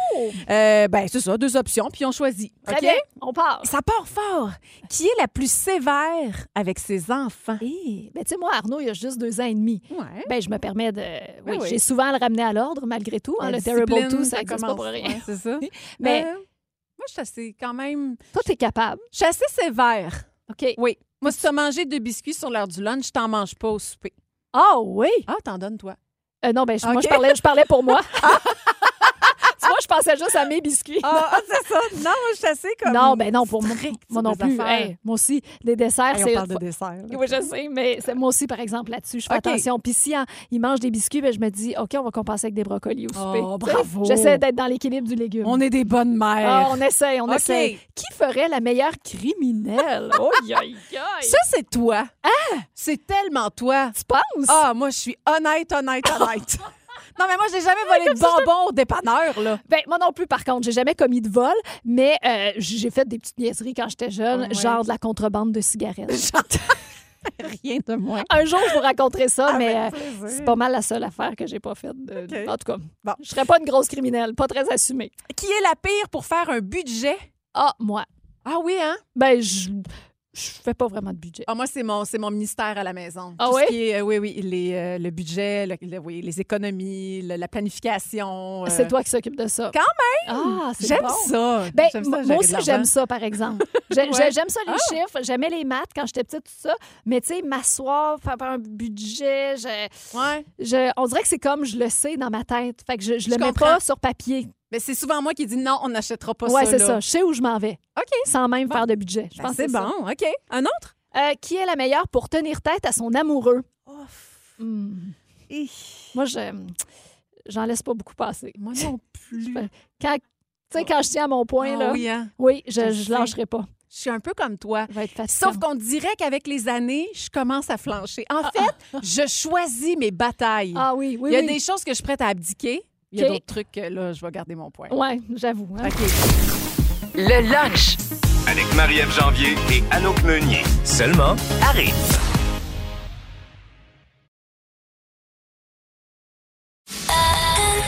Euh, ben, c'est ça, deux options, puis on choisit. Très OK? bien, on part. Ça part fort. Qui est la plus sévère avec ses enfants? Eh, ben, tu sais, moi, Arnaud, il a juste deux ans et demi. Ouais. Ben, je me permets de. Oui, oui. j'ai souvent à le ramener à l'ordre, malgré tout. hein, le Terrible discipline, 2, ça pas commence. pour rien. Ouais, c'est ça. Mais Euh, moi, je suis assez, quand même... toi, t'es capable. Je suis assez sévère. OK. Oui. Moi, si tu as mangé deux biscuits sur l'heure du lunch, je t'en manges pas au souper. Ah oui! Ah, t'en donnes, toi. Euh, non, ben, je- moi, OK. je parlais, je parlais pour moi. je pensais juste à mes biscuits. Ah, c'est ça. Non, moi, je suis assez comme... non, ben non, pour moi, moi non plus. Hey, moi aussi, des desserts, Hey, on c'est. parle de dessert. là. Oui, je sais, mais c'est moi aussi, par exemple, là-dessus, je fais attention. Puis si hein, ils mangent des biscuits, ben, je me dis, OK, on va compenser avec des brocolis au souper. Oh, bravo. J'essaie d'être dans l'équilibre du légume. On est des bonnes mères. Ah, on essaye, on OK. essaye. Qui ferait la meilleure criminelle? Oh, aïe. Ça, c'est toi. Ah! C'est tellement toi. Tu penses? Ah, moi, je suis honnête, honnête, honnête. non, mais moi, j'ai jamais volé de bonbons au dépanneur, là. Ben, moi non plus, par contre. J'ai jamais commis de vol, mais euh, j'ai fait des petites niaiseries quand j'étais jeune, Ouais. genre de la contrebande de cigarettes. Rien de moins. Un jour, je vous raconterai ça, mais euh, c'est pas mal la seule affaire que j'ai pas faite. de-. En tout cas, Bon. je serais pas une grosse criminelle, pas très assumée. Qui est la pire pour faire un budget? Ah, moi. Ah oui, hein? Ben, je je fais pas vraiment de budget. Ah, moi, c'est mon, c'est mon ministère à la maison. Ah Tout ce oui? qui est, euh, oui, oui, les, euh, le budget, le- le- oui, les économies, le- la planification. euh, C'est toi qui s'occupe de ça. Quand Ah, c'est J'aime bon. ça. Ben, J'aime ça, moi aussi, j'aime ça, par exemple. Ouais. J'aime ça, les Ah. chiffres. J'aimais les maths quand j'étais petite, tout ça. Mais, tu sais, m'asseoir, faire un budget, je- Ouais. je- on dirait que c'est comme je le sais dans ma tête. Fait que je, je le mets comprends. pas sur papier. Mais c'est souvent moi qui dis non, on n'achètera pas ouais, ça. c'est là. ça. Je sais où je m'en vais. OK. Sans même faire de budget. Je Ben, pense c'est ça. bon. OK. Un autre? Euh, qui est la meilleure pour tenir tête à son amoureux? Hmm. Moi, je j'en laisse pas beaucoup passer. Moi non plus. Quand, tu sais, quand je tiens à mon point, Ah là, oui, hein? oui, je, Je lâcherai pas. Je suis un peu comme toi. Sauf qu'on dirait qu'avec les années, je commence à flancher. En fait, je choisis mes batailles. Ah oui, oui, Il y a oui. des choses que je suis prête à abdiquer. Il y a d'autres trucs que là, je vais garder mon point. Ouais, j'avoue. hein. OK. Le lunch. Avec Marie-Ève Janvier et Anouk Meunier. Seulement à Rythme.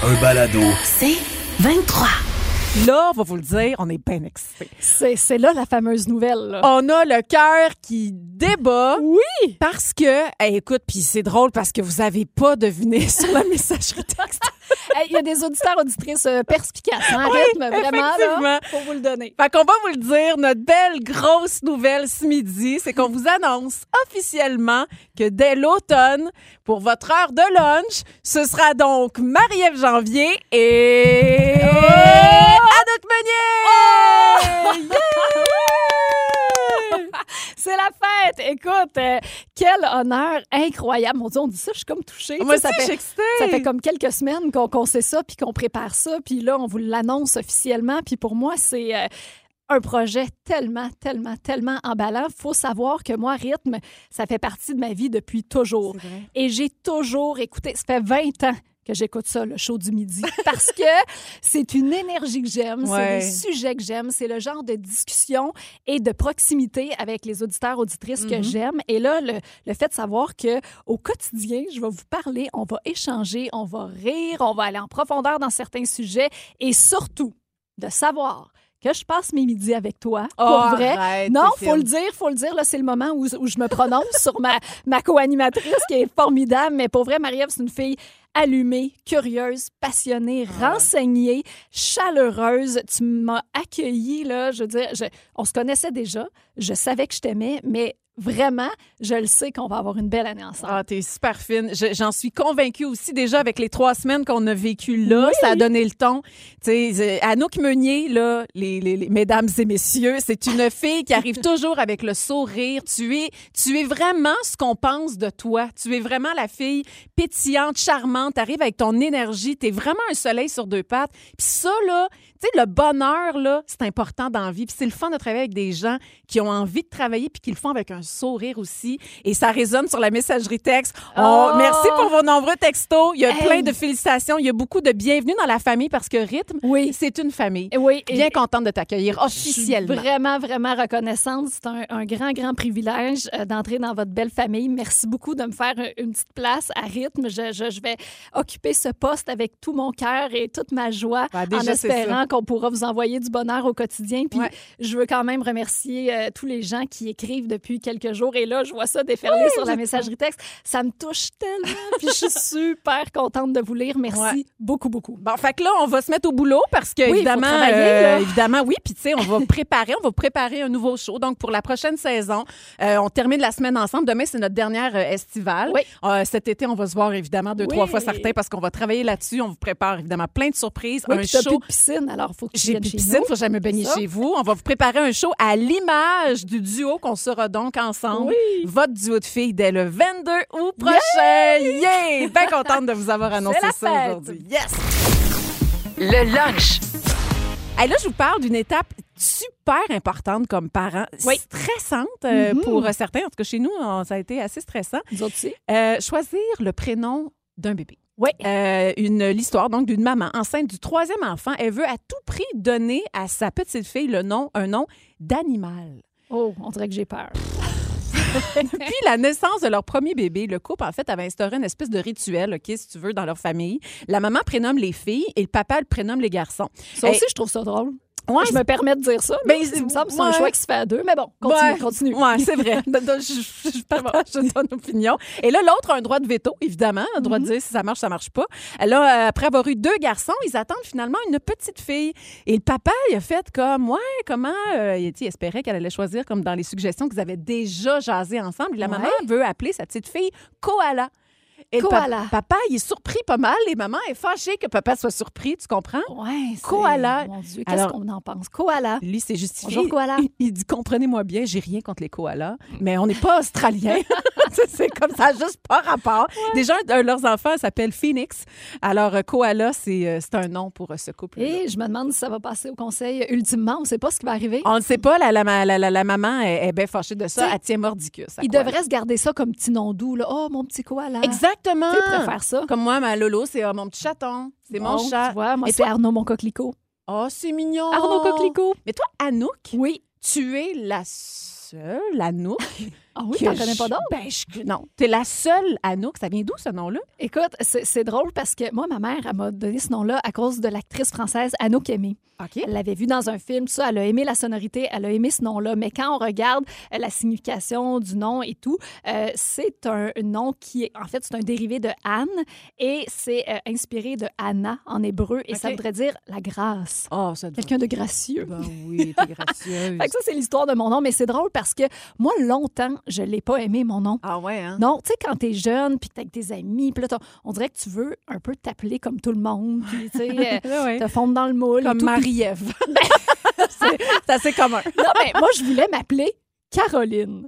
Un balado. C'est 23. Là, on va vous le dire, on est bien excités. C'est c'est là la fameuse nouvelle. là. On a le cœur qui débat. Oui! Parce que, hey, écoute, puis c'est drôle parce que vous avez pas deviné sur la messagerie texte. Hey, Il y a des auditeurs, auditrices euh, perspicaces, hein, Oui, rythme, vraiment, là, faut vous le donner. Fait qu'on va vous le dire, notre belle grosse nouvelle ce midi, c'est qu'on vous annonce officiellement que dès l'automne, pour votre heure de lunch, ce sera donc Marie-Ève Janvier et Anouk Meunier! C'est la fête! Écoute, euh, quel honneur incroyable. Mon Dieu, on dit ça, je suis comme touchée. Moi sais, aussi, ça fait, ça fait comme quelques semaines qu'on qu'on sait ça, puis qu'on prépare ça, puis là, on vous l'annonce officiellement. Puis pour moi, c'est... euh, un projet tellement, tellement, tellement emballant. faut savoir que moi, rythme, ça fait partie de ma vie depuis toujours. Et j'ai toujours écouté, ça fait 20 ans que j'écoute ça, le show du midi, parce que c'est une énergie que j'aime, Ouais. c'est des sujets que j'aime, c'est le genre de discussion et de proximité avec les auditeurs, auditrices que Mhm. j'aime. Et là, le, le fait de savoir que au quotidien, je vais vous parler, on va échanger, on va rire, on va aller en profondeur dans certains sujets et surtout de savoir que je passe mes midis avec toi, pour Oh, vrai. arrête, Non, faut le dire, faut le dire. Là, c'est le moment où, où je me prononce sur ma, ma co-animatrice qui est formidable. Mais pour vrai, Marie-Ève, c'est une fille allumée, curieuse, passionnée, Ah. renseignée, chaleureuse. Tu m'as accueillie, là. Je veux dire, je- on se connaissait déjà. Je savais que je t'aimais, mais vraiment, je le sais qu'on va avoir une belle année ensemble. Ah, t'es super fine. Je- J'en suis convaincue aussi déjà avec les trois semaines qu'on a vécues là. Ça a donné le ton. Tu sais, euh, Anouk Meunier, là, les, les- les- mesdames et messieurs, c'est une fille qui arrive toujours avec le sourire. Tu es, tu es vraiment ce qu'on pense de toi. Tu es vraiment la fille pétillante, charmante. T'arrives avec ton énergie. T'es vraiment un soleil sur deux pattes. Puis ça, là, tu sais, le bonheur, là, c'est important dans la vie. Puis c'est le fun de travailler avec des gens qui ont envie de travailler puis qui le font avec un sourire aussi. Et ça résonne sur la messagerie texte. Oh, Oh! Merci pour vos nombreux textos. Il y a Hey. plein de félicitations. Il y a beaucoup de bienvenue dans la famille parce que Rythme, Oui. c'est une famille. Oui, et- Bien contente de t'accueillir Je suis officiellement. vraiment, vraiment reconnaissante. C'est un, un grand, grand privilège euh, d'entrer dans votre belle famille. Merci beaucoup de me faire une petite place à rythme. Je, je- je vais occuper ce poste avec tout mon cœur et toute ma joie déjà, en espérant qu'on pourra vous envoyer du bonheur au quotidien. Puis Ouais. je veux quand même remercier euh, tous les gens qui écrivent depuis quelques jours. Et là, je vois ça déferler sur la messagerie texte. Ça me touche tellement. Puis je suis super contente de vous lire. Merci Ouais. beaucoup, beaucoup. Bon, fait que là, on va se mettre au boulot parce que, Oui, évidemment, euh, évidemment, oui. Puis, tu sais, on va préparer, on va préparer un nouveau show. Donc, pour la prochaine saison, euh, on termine la semaine ensemble. Demain, c'est notre dernière euh, estivale. Oui. Euh, cet été, on va se voir, évidemment, deux, Oui. trois fois certains parce qu'on va travailler là-dessus. On vous prépare, évidemment, plein de surprises. Oui, un show. plus de piscine, alors faut que J'ai plus de piscine, faut jamais baigner chez vous. On va vous préparer un show à l'image du duo qu'on sera donc ensemble. Oui. Votre duo de filles dès le 22 août prochain. Yeah! Bien contente de vous avoir annoncé ça aujourd'hui. Yes! Le lunch. Hey, là, je vous parle d'une étape super importante comme parent, Oui. stressante euh, Mhm. pour euh, certains. En tout cas, chez nous, on- ça a été assez stressant. Nous autres aussi. Euh, choisir le prénom d'un bébé. Oui. Euh, une l'histoire donc d'une maman enceinte du troisième enfant. Elle veut à tout prix donner à sa petite fille le nom, un nom d'animal. Oh, on dirait que j'ai peur. Depuis la naissance de leur premier bébé, le couple, en fait, avait instauré une espèce de rituel, OK, si tu veux, dans leur famille. La maman prénomme les filles et le papa le prénomme les garçons. Ça aussi, je trouve ça drôle. Ouais, je me permets de dire ça. Ben, Mais c'est- il me semble que c'est un ouais. choix qui se fait à deux. Mais bon, continue, Ouais. continue. Oui, c'est vrai. Je, je- je partage ton opinion. Et là, l'autre a un droit de veto, évidemment, un droit de dire si ça marche, ça marche pas. Là, euh, après avoir eu deux garçons, ils attendent finalement une petite fille. Et le papa, il a fait comme, ouais, comment, euh, il, il espérait qu'elle allait choisir comme dans les suggestions qu'ils avaient déjà jasé ensemble. Et la maman veut appeler sa petite fille Koala. Et pa- Koala. papa, il est surpris pas mal. Et maman est fâchée que papa soit surpris, tu comprends? Ouais, Koala. Mon Dieu, qu'est-ce qu'on en pense? Koala. Lui, c'est justifié. Bonjour, koala. Il, il dit Comprenez-moi bien, j'ai rien contre les koalas, mais on n'est pas australien. c'est comme ça, juste pas rapport. Déjà, un de leurs enfants s'appelle Phoenix. Alors, euh, koala, c'est euh, c'est un nom pour euh, ce couple. Et je me demande si ça va passer au conseil ultimement. On ne sait pas ce qui va arriver. On ne sait pas, la, la, la, la- la maman est, est bien fâchée de ça. T'sais, Elle tient mordicus. Il devrait se garder ça comme petit nom doux. Là. Oh, mon petit koala. Exactement. Tu sais, il préfère ça. Comme moi, ma Lolo, c'est euh, mon petit chaton. C'est mon chat. Tu vois, moi, Et c'est toi? Arnaud, mon coquelicot. Oh, c'est mignon. Arnaud Coquelicot. Mais toi, Anouk, Oui. tu es la seule Anouk Ah oui, t'en connais pas d'autres? Ben, je- non. T'es la seule Anouk. Ça vient d'où, ce nom-là? Écoute, c'est drôle parce que moi, ma mère, elle m'a donné ce nom-là à cause de l'actrice française Anouk Aimé. OK. Elle l'avait vu dans un film, ça, elle a aimé la sonorité, elle a aimé ce nom-là. Mais quand on regarde euh, la signification du nom et tout, euh, c'est un nom qui est, en fait, c'est un dérivé de Anne et c'est euh, inspiré de Anna en hébreu et ça voudrait dire la grâce. Oh, ça Quelqu'un de gracieux. Ben oui, t'es gracieuse. Fait que ça, c'est l'histoire de mon nom, mais c'est drôle parce que moi, longtemps, je l'ai pas aimé, mon nom. ah ouais, hein? Non, tu sais, quand t'es jeune, puis que t'es avec tes amis, puis là, on dirait que tu veux un peu t'appeler comme tout le monde, puis tu sais, euh, Ah ouais. te fondre dans le moule. Comme Marie-Ève. c'est c'est assez commun. Non, mais moi, je voulais m'appeler Caroline.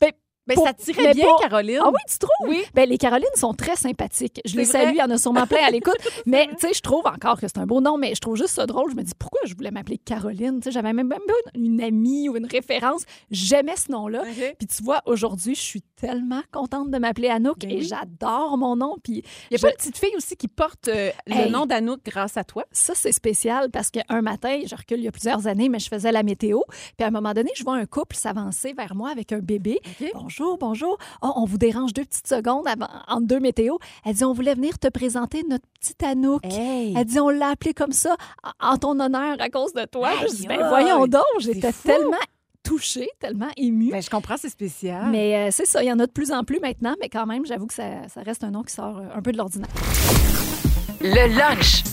Ben, Pour- ça tirait bien, pour- Caroline. Ah oui, tu trouves? Oui. Ben, les Carolines sont très sympathiques. Je les salue, il y en a sûrement plein à l'écoute. mais, tu sais, je trouve encore que c'est un beau nom, mais je trouve juste ça drôle. Je me dis, pourquoi je voulais m'appeler Caroline? Tu sais, j'avais même, pas une amie ou une référence. J'aimais ce nom-là. Puis tu vois, aujourd'hui, je suis tellement contente de m'appeler Anouk Ben et oui. j'adore mon nom. Puis Il y a pas une petite fille aussi qui porte euh, le nom d'Anouk grâce à toi? Ça, c'est spécial parce qu'un matin, je recule il y a plusieurs années, mais je faisais la météo. Puis à un moment donné, je vois un couple s'avancer vers moi avec un bébé. OK. Bonjour, bonjour. Oh, on vous dérange deux petites secondes avant, entre deux météos. Elle dit, on voulait venir te présenter notre petite Anouk. Hey. Elle dit, on l'a appelée comme ça en ton honneur à cause de toi. Aïe, je dis, ben voyons donc, j'étais tellement touchée, tellement émue. Ben, je comprends, c'est spécial. Mais euh, c'est ça, il y en a de plus en plus maintenant, mais quand même, j'avoue que ça, ça reste un nom qui sort euh, un peu de l'ordinaire. Le lunch.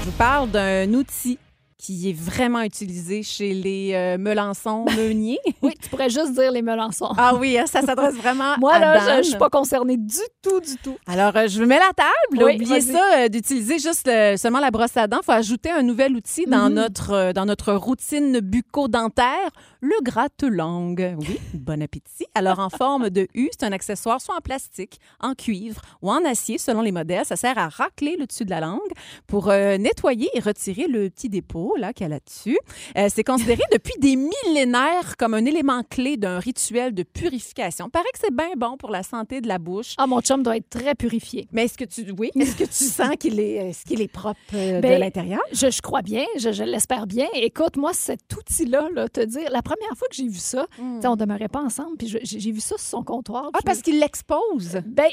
Je vous parle d'un outil qui est vraiment utilisé chez les euh, Melançons meuniers. Oui, tu pourrais juste dire les Melançons. ah oui, hein, ça s'adresse vraiment Moi, à là, je- je suis pas concernée du tout, du tout. Alors, euh, je vous mets la table. Oui, Oubliez ça euh, d'utiliser juste seulement la brosse à dents. Il faut ajouter un nouvel outil dans, Mhm. notre, euh, dans notre routine bucco-dentaire, le gratte-langue. Oui, bon appétit. Alors, en forme de U, c'est un accessoire soit en plastique, en cuivre ou en acier, selon les modèles. Ça sert à racler le dessus de la langue pour nettoyer et retirer le petit dépôt Là qu'elle a dessus. Euh, c'est considéré depuis des millénaires comme un élément clé d'un rituel de purification. Paraît que c'est bien bon pour la santé de la bouche. Ah, mon chum doit être très purifié. Mais est-ce que tu oui, est-ce que tu sens qu'il est est-ce qu'il est propre euh, Ben, de l'intérieur? Je, je crois bien, je, je l'espère bien. Écoute, moi, cet outil-là, là, te dire, la première fois que j'ai vu ça, sais, on demeurait pas ensemble, puis j'ai vu ça sur son comptoir. Ah parce qu'il l'expose. Ben,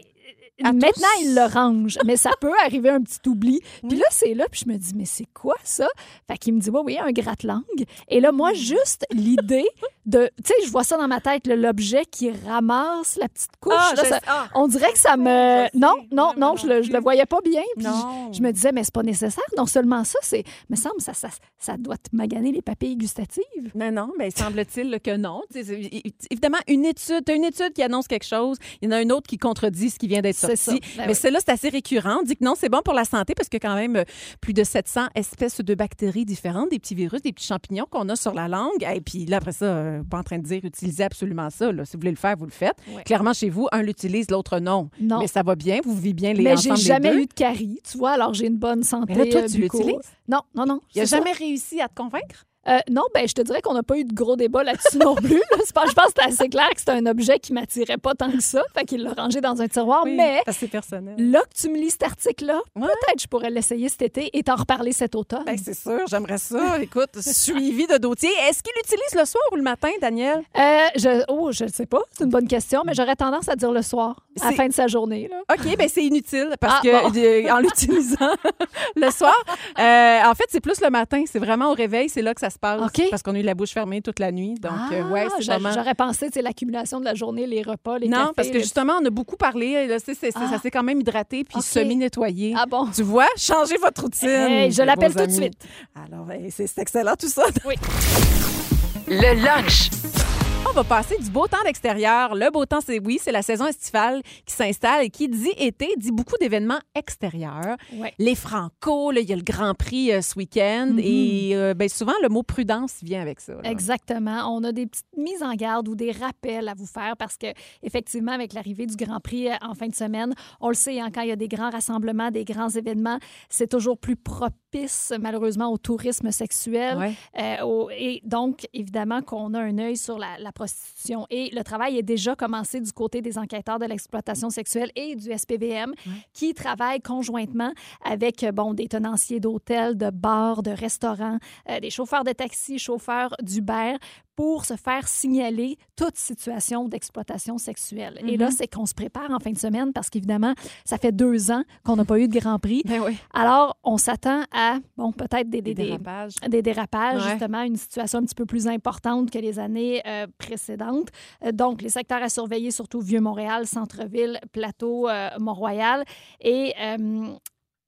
À maintenant, tous? il le range, mais ça peut arriver un petit oubli. Puis là, c'est là, puis je me dis, mais c'est quoi ça? Fait qu'il me dit, oui, oui, un gratte-langue. Et là, moi, juste l'idée de. Tu sais, je vois ça dans ma tête, l'objet qui ramasse la petite couche. Ah, là, je ça- sais- ah. on dirait que ça me. Non, non, non, je le, je le voyais pas bien. Puis Non. je, je me disais, mais c'est pas nécessaire. Non seulement ça, c'est. Me semble, ça, ça, ça doit te maganer les papilles gustatives. Mais non, mais semble-t-il là, que non. Évidemment, une étude, tu as une étude qui annonce quelque chose, il y en a une autre qui contredit ce qui vient d'être sorti. ça. Ben mais oui. celle-là, c'est assez récurrent. On dit que non, c'est bon pour la santé parce que quand même euh, plus de 700 espèces de bactéries différentes, des petits virus, des petits champignons qu'on a sur la langue. Et puis là, après ça, euh, pas en train de dire utilisez absolument ça. là. Si vous voulez le faire, vous le faites. Ouais. Clairement, chez vous, un l'utilise, l'autre non. Non. Mais ça va bien, vous vivez bien les mais j'ai jamais eu de carie, tu vois, alors j'ai une bonne santé. Mais là, toi, euh, tu l'utilises? Non, non, non. Il a c'est ça. jamais réussi à te convaincre? Euh, non, ben, je te dirais qu'on n'a pas eu de gros débat là-dessus non plus. là. C'est Je pense que c'était assez clair que c'était un objet qui m'attirait pas tant que ça. Fait qu'il l'a rangé dans un tiroir. Mais c'est personnel. là que tu me lis cet article-là, Ouais. peut-être je pourrais l'essayer cet été et t'en reparler cet automne. Ben, c'est sûr, j'aimerais ça. Écoute, suivi de dossier. Est-ce qu'il l'utilise le soir ou le matin, Daniel? Euh, je, oh, je ne sais pas. C'est une bonne question, mais j'aurais tendance à dire le soir, à la C'est- fin de sa journée. Là. OK, ben c'est inutile parce Ah, que bon. euh, en l'utilisant le soir, euh, en fait, c'est plus le matin. C'est vraiment au réveil, c'est là que ça se passe. Parce qu'on a eu la bouche fermée toute la nuit. Donc, euh, Ah, ouais, c'est vraiment. J'aurais pensé, tu sais, l'accumulation de la journée, les repas, les Non, cafés. parce que le- justement, on a beaucoup parlé. Là, c'est- c'est- Ah. Ça s'est quand même hydraté puis semi-nettoyé. Ah bon? Tu vois, changez votre routine. Hey, je l'appelle tout de suite. Alors, hey, c'est c'est excellent tout ça. Le lunch. On va passer du beau temps à l'extérieur. Le beau temps, c'est oui, c'est la saison estivale qui s'installe et qui dit été dit beaucoup d'événements extérieurs. Ouais. Les Franco, il y a le Grand Prix euh, ce week-end Mhm. et euh, ben, souvent le mot prudence vient avec ça. là. Exactement. On a des petites mises en garde ou des rappels à vous faire parce que, effectivement, avec l'arrivée du Grand Prix euh, en fin de semaine, on le sait, hein, quand il y a des grands rassemblements, des grands événements, c'est toujours plus propice, malheureusement, au tourisme sexuel. Ouais. Euh, au- et donc, évidemment, qu'on a un œil sur la, la prostitution. Et le travail est déjà commencé du côté des enquêteurs de l'exploitation sexuelle et du SPVM qui travaillent conjointement avec, euh, bon, des tenanciers d'hôtels, de bars, de restaurants, euh, des chauffeurs de taxi, chauffeurs d'Uber pour se faire signaler toute situation d'exploitation sexuelle. Et là, c'est qu'on se prépare en fin de semaine parce qu'évidemment, ça fait deux ans qu'on n'a pas eu de Grand Prix. Ben oui. Alors, on s'attend à, bon, peut-être des, des, Des des- dérapages. des dérapages, Ouais. justement, une situation un petit peu plus importante que les années euh, précédentes. Euh, donc, les secteurs à surveiller, surtout Vieux-Montréal, Centre-Ville, Plateau, euh, Mont-Royal. Et euh,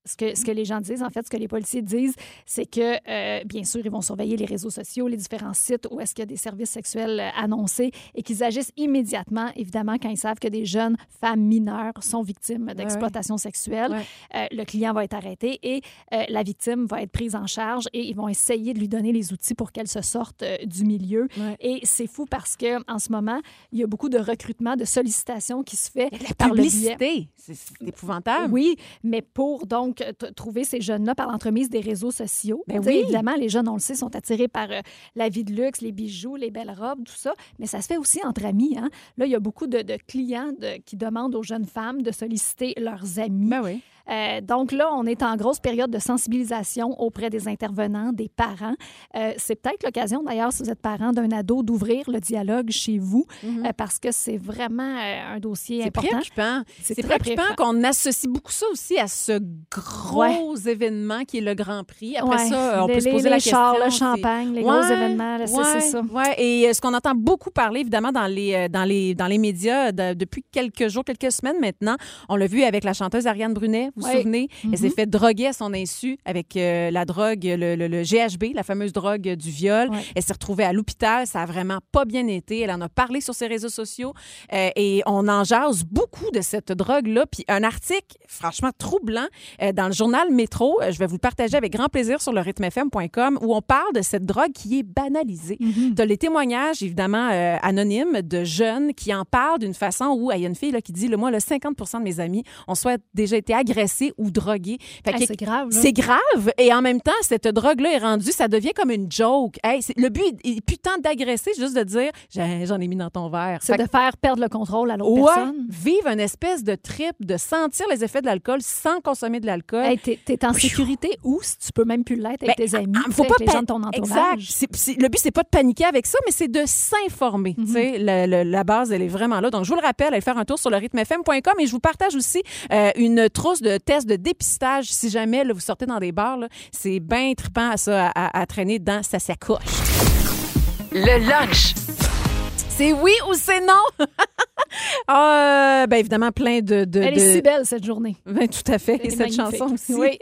ce que, ce que les gens disent, en fait, ce que les policiers disent, c'est que, euh, bien sûr, ils vont surveiller les réseaux sociaux, les différents sites où est-ce qu'il y a des services sexuels euh, annoncés et qu'ils agissent immédiatement, évidemment, quand ils savent que des jeunes femmes mineures sont victimes d'exploitation sexuelle. Ouais. Euh, le client va être arrêté et euh, la victime va être prise en charge et ils vont essayer de lui donner les outils pour qu'elle se sorte du milieu. Ouais. Et c'est fou parce que en ce moment, il y a beaucoup de recrutement, de sollicitations qui se fait La par le biais. publicité, c'est épouvantable. Oui, mais pour donc t- trouver ces jeunes-là par l'entremise des réseaux sociaux. Ben oui. Évidemment, les jeunes, on le sait, sont attirés par euh, la vie de luxe, les bijoux, les belles robes, tout ça. Mais ça se fait aussi entre amis. Hein? Là, il y a beaucoup de, de clients de- qui demandent aux jeunes femmes de solliciter leurs amis. Ben oui. Euh, donc là, on est en grosse période de sensibilisation auprès des intervenants, des parents. Euh, c'est peut-être l'occasion, d'ailleurs, si vous êtes parent d'un ado, d'ouvrir le dialogue chez vous euh, parce que c'est vraiment un dossier C'est important. préoccupant. C'est préoccupant qu'on associe beaucoup ça aussi à ce gros événement qui est le Grand Prix. Après Ouais. ça, on les, peut se poser les la chars, question. le champagne, les gros Ouais, événements, là, c'est- ça. ouais. Et ce qu'on entend beaucoup parler, évidemment, dans les, dans les, dans les médias de- depuis quelques jours, quelques semaines maintenant, on l'a vu avec la chanteuse Ariane Brunet, vous vous souvenez? Elle s'est fait droguer à son insu avec euh, la drogue, le, le- le GHB, la fameuse drogue du viol. Elle s'est retrouvée à l'hôpital. Ça a vraiment pas bien été. Elle en a parlé sur ses réseaux sociaux euh, et on en jase beaucoup de cette drogue-là. Puis un article, franchement, troublant euh, dans le journal Métro, je vais vous le partager avec grand plaisir sur le rythmefm.com où on parle de cette drogue qui est banalisée. Mm-hmm. Tu as les témoignages, évidemment, euh, anonymes de jeunes qui en parlent d'une façon où il y a une fille là, qui dit le Moi, le 50 de mes amis ont soit déjà été agressés stressé ou drogué. Hey, que- c'est grave. c'est grave. Et en même temps, cette drogue-là est rendue, ça devient comme une joke. Hey, le but est, tant d'agresser, juste de dire j'en ai mis dans ton verre. C'est de faire perdre le contrôle à l'autre Ouais, personne. vivre une espèce de trip, de sentir les effets de l'alcool sans consommer de l'alcool. Hey, t'es, t'es en sécurité ou si tu peux même plus l'être avec Ben, tes amis, ah, faut pas avec les gens pa- de ton Exact. entourage. C'est- le but, c'est pas de paniquer avec ça, mais c'est de s'informer. Le- le- La base, elle est vraiment là. Donc, je vous le rappelle, allez faire un tour sur le rythmefm.com et je vous partage aussi euh, une trousse de tests de dépistage si jamais vous sortez dans des bars. C'est bien trippant à ça, à- à traîner dans sa sacoche. Le lunch. C'est oui ou c'est non? ah, euh, ben évidemment, plein de... de Elle de- est si belle cette journée. Ben, tout à fait. Et cette magnifique. chanson aussi. Oui.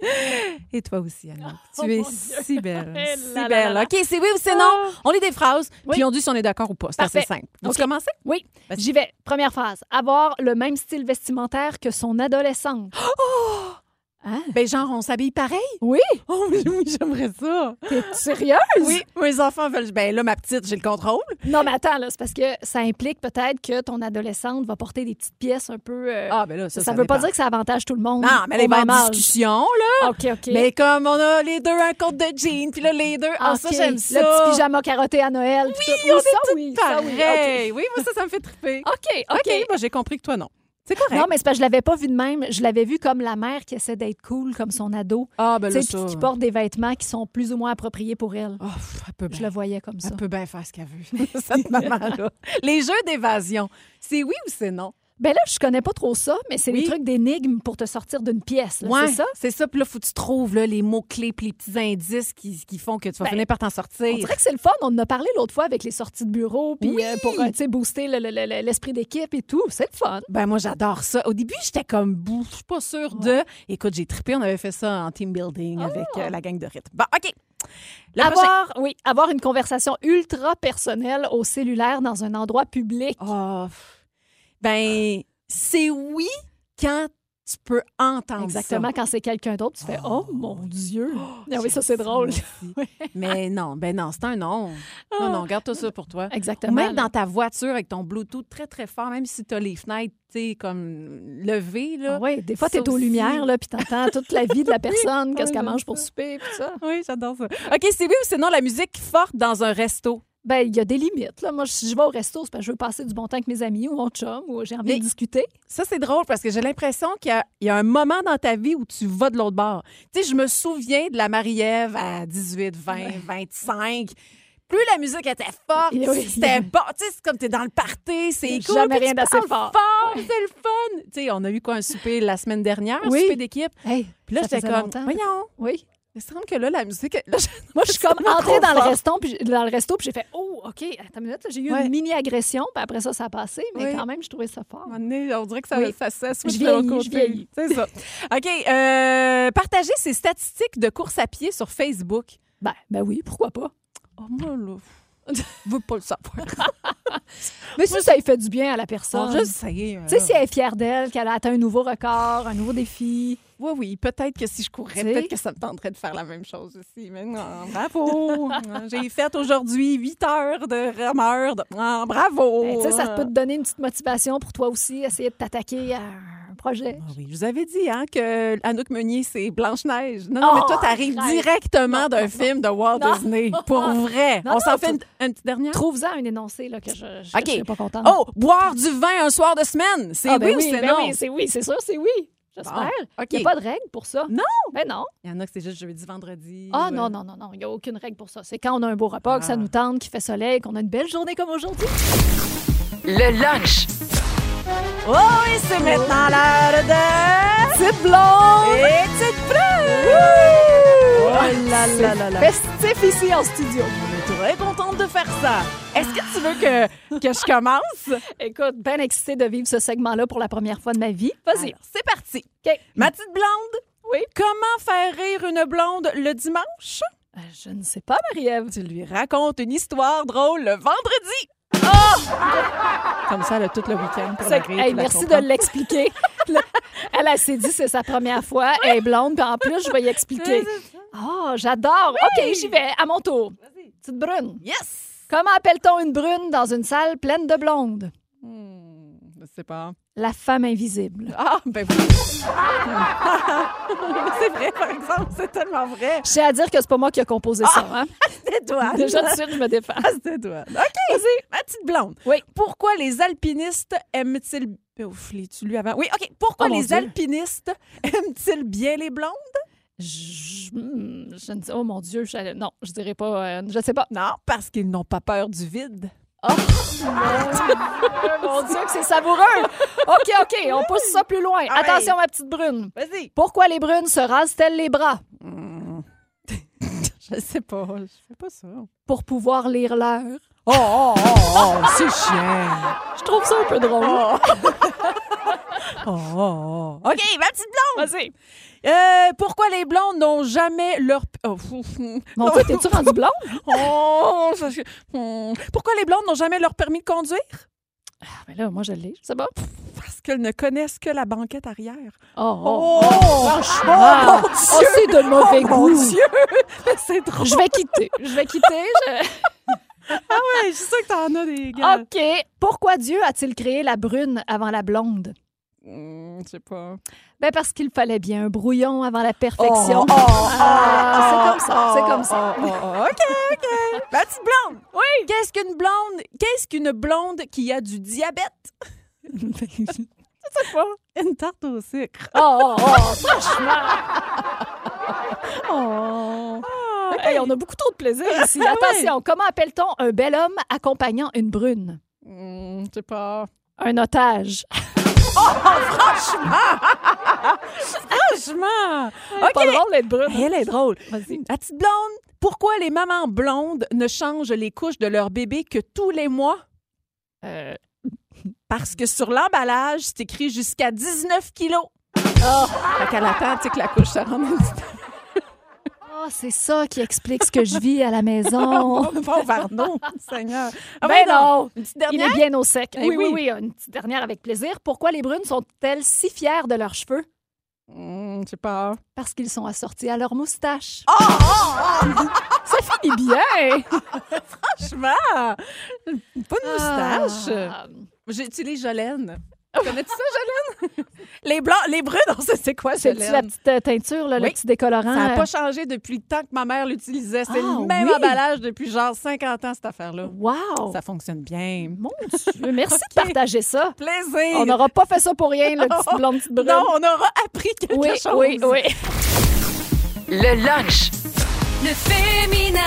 Et toi aussi, Anna. Oh, tu es si belle. Eh si belle. OK, c'est oui ou c'est non? On lit des phrases, Oui. puis on dit si on est d'accord ou pas. C'est assez simple. Vous OK. commencez? Oui, j'y vais. Première phrase. Avoir le même style vestimentaire que son adolescente. Hein? Ben, genre, on s'habille pareil? Oui? Oh, oui, oui, j'aimerais ça. T'es sérieuse? Oui, mes enfants veulent. Ben là, ma petite, j'ai le contrôle. Non, mais attends, là, c'est parce que ça implique peut-être que ton adolescente va porter des petites pièces un peu. euh, Ah, ben là, ça ça, ne veut pas dire que ça avantage tout le monde. Non, mais les même en âge. discussion, là. OK, OK. Mais comme on a les deux un compte de jeans, puis là, les deux. Ah, ça, j'aime Le ça. petit pyjama carotté à Noël. tout. on Oui, ça, oui. ça, oui. Oui, moi, ça, ça me fait triper. OK, OK. OK, moi, j'ai compris que toi, non. C'est correct. Non, mais c'est parce que je l'avais pas vu de même. Je l'avais vu comme la mère qui essaie d'être cool comme son ado. ah, ben là, ça. qui porte des vêtements qui sont plus ou moins appropriés pour elle. Oh, pff, elle peut Je le voyais comme ça. Elle peut bien faire ce qu'elle veut, cette maman-là. Les jeux d'évasion, c'est oui ou c'est non? Ben là, je connais pas trop ça, mais c'est Oui. des trucs d'énigmes pour te sortir d'une pièce. là, Ouais, C'est ça? C'est ça. Puis là, faut que tu trouves là, les mots-clés puis les petits indices qui, qui font que tu vas Ben, finir par t'en sortir. On dirait que c'est le fun. On en a parlé l'autre fois avec les sorties de bureau, puis Oui. euh, pour euh, booster le- le- le- l'esprit d'équipe et tout. C'est le fun. Ben moi, j'adore ça. Au début, j'étais comme, je suis pas sûre de... Écoute, j'ai trippé. On avait fait ça en team building avec euh, la gang de rythme. Bon, OK. Le prochain. avoir, oui, avoir une conversation ultra personnelle au cellulaire dans un endroit public. Oh. Ben, c'est oui quand tu peux entendre Exactement, ça. quand c'est quelqu'un d'autre, tu fais Oh mon Dieu! Ah oui, ça, c'est drôle. Mais non, ben non, c'est un non. Non, non, garde-toi ça pour toi. Ou Exactement. même dans ta voiture avec ton Bluetooth très, très fort, même si tu as les fenêtres, comme levées, là. oui, des fois, tu es aux lumières, là, puis t'entends toute la vie de la personne, qu'est-ce oui, qu'elle mange pour souper, puis ça. Oui, j'adore ça. OK, c'est oui ou c'est non la musique forte dans un resto? Ben, il y a des limites. Là. Moi, si je vais au resto, c'est parce que je veux passer du bon temps avec mes amis ou mon chum, ou j'ai envie Mais- de discuter. Ça, c'est drôle parce que j'ai l'impression qu'il y a, il y a un moment dans ta vie où tu vas de l'autre bord. Tu sais, je me souviens de la Marie-Ève à 18, 20, 25. Plus la musique était forte, oui. c'était bon. Tu sais, c'est comme t'es dans le party, c'est cool. Jamais rien d'assez parles fort. c'est le fun. Tu sais, on a eu quoi, un souper la semaine dernière, un Oui. souper d'équipe? Hey, Puis là, j'étais comme, longtemps. voyons, Oui. Il semble que là, la musique... là, je- Moi, je suis comme entrée dans le, resto, puis, dans le resto, puis j'ai fait Oh, OK, attends une minute, j'ai eu Ouais. une mini-agression, puis après ça, ça a passé, mais Oui. quand même, je trouvais ça fort. On dirait que ça, Oui. ça, switch Je vieillis. C'est ça. OK. euh, partager ses statistiques de course à pied sur Facebook. Ben, ben oui, pourquoi pas? Oh, moi, là, je veux pas le savoir. Mais si ça lui fait du bien à la personne. je sais. Tu sais, si elle est fière d'elle, qu'elle a atteint un nouveau record, un nouveau défi. Oui, oui, peut-être que si je courais, peut-être que ça me tenterait de faire la même chose aussi. Mais non, bravo! J'ai fait aujourd'hui 8 heures de rameur. De... Ah, bravo! Ben, tu sais, ça peut te donner une petite motivation pour toi aussi, essayer de t'attaquer à un projet. Ah oui, je vous avais dit hein, que Anouk Meunier, c'est Blanche-Neige. Non, non, mais Oh, toi, t'arrives directement d'un film de Walt. Disney. Pour vrai. Non, On s'en fait une, une petite dernière? Trouve-en un énoncé là, que je ne OK. serais pas contente. Oh, boire du vin un soir de semaine. C'est Ah, ben oui, ou c'est ben non? oui, c'est oui, c'est sûr, c'est oui. J'espère. Bon, OK. Il n'y a pas de règle pour ça? Non? Ben non. Il y en a que c'est juste jeudi, vendredi. Ah ou, non, euh, non, non, non. Il n'y a aucune règle pour ça. C'est quand on a un beau repas, que ça Ah. nous tente, qu'il fait soleil, qu'on a une belle journée comme aujourd'hui. Le lunch. Oh oui, c'est maintenant l'heure de... Petite blonde! Et petite blonde! Oh là là là là! Festif ici en studio. Très contente de faire ça. Est-ce que tu veux que, que je commence? Écoute, bien excitée de vivre ce segment-là pour la première fois de ma vie. Vas-y. C'est parti. Ma petite blonde, Oui. comment faire rire une blonde le dimanche? Euh, Je ne sais pas, Marie-Ève. Tu lui racontes une histoire drôle le vendredi. Oh! Comme ça, elle a tout le week-end pour la rire, hey, puis la merci de l'expliquer. Le- elle, elle s'est dit c'est sa première fois, elle est blonde, puis en plus, je vais y expliquer. Oh, j'adore. OK, j'y vais, à mon tour. Petite brune. Yes! Comment appelle-t-on une brune dans une salle pleine de blondes? Hmm, je sais pas. La femme invisible. Ah, ben oui. c'est vrai, par exemple, c'est tellement vrai. Je tiens à dire que c'est pas moi qui ai composé ça. Hein? C'était toi. Déjà de suite, je me défends. Ah, c'était toi. OK, vas-y. Ma petite blonde. Oui. Pourquoi les alpinistes aiment-ils... Ouf, l'ai-tu lu avant? Oui, OK. Pourquoi Oh, les Dieu. alpinistes aiment-ils bien les blondes? Je, je ne sais, oh mon Dieu, je, non, je dirais pas, euh, je sais pas. Non, parce qu'ils n'ont pas peur du vide. Oh mon Dieu, que c'est savoureux! OK, OK, on pousse ça plus loin. Attention, ma petite brune. Vas-y. Pourquoi les brunes se rasent-elles les bras? Je sais pas. Je fais pas ça. Pour pouvoir lire l'heure. Oh, oh, oh, oh c'est chiant. Je trouve ça un peu drôle. Oh, oh, oh. OK, ma petite blonde. Vas-y. Euh, pourquoi les blondes n'ont jamais leur... Oh, Mon Dieu, t'es-tu rendu blonde? Oh, ça- Hmm. Pourquoi les blondes n'ont jamais leur permis de conduire? Ah, mais là, moi, je l'ai, je sais pas. Parce qu'elles ne connaissent que la banquette arrière. Oh, Oh, franchement. Oh, mon Oh, Dieu! c'est de mauvais Oh, mon goût. Dieu! Mais c'est drôle. Je vais quitter. Je vais quitter. je- Ah ouais, je suis sûre que t'en as des gars. OK. Pourquoi Dieu a-t-il créé la brune avant la blonde? Hmm, je sais pas. Ben parce qu'il fallait bien un brouillon avant la perfection. Oh, oh, Ah, c'est comme ça, oh, c'est comme ça. oh, oh, oh, OK, OK. Ma petite blonde. Oui. Qu'est-ce qu'une blonde? Qu'est-ce qu'une blonde qui a du diabète? Je sais pas. Une tarte au sucre. Oh, oh, oh, franchement. Oh. Hey, on a beaucoup trop de plaisir ici. Attention, comment appelle-t-on un bel homme accompagnant une brune? Hmm, je sais pas. Un otage. Franchement. Pas drôle d'être brune. Elle est drôle. Vas-y. La petite blonde, pourquoi les mamans blondes ne changent les couches de leur bébé que tous les mois? Euh, Parce que sur l'emballage, c'est écrit jusqu'à 19 kilos. Oh, Fait qu'elle attend tu sais, que la couche se rende oh, c'est ça qui explique ce que je vis à la maison. Pauvre Arnaud, Seigneur. Ah, ben ben non. Une petite Il dernière? est bien au sec. Eh oui, oui, oui. oui, Une petite dernière avec plaisir. Pourquoi les brunes sont-elles si fières de leurs cheveux? Hmm, je sais pas. Parce qu'ils sont assortis à leur moustache. Oh, oh, Ça finit bien! franchement! Pas de moustache. Ah. J'utilise Jolène. Connais-tu ça, Jolène? les blancs, les brunes, on sait c'est quoi, C'est-tu Jolène? la petite euh, teinture, là, le Oui. petit décolorant? Ça n'a euh, pas changé depuis le temps que ma mère l'utilisait. C'est Ah, le même oui? emballage depuis genre 50 ans, cette affaire-là. Wow! Ça fonctionne bien. Mon Dieu! Merci OK. de partager ça. Plaisir! On n'aura pas fait ça pour rien, le petit blond, petite brune. Non, on aura appris quelque oui, chose. oui, oui. Le lunch. Le féminin.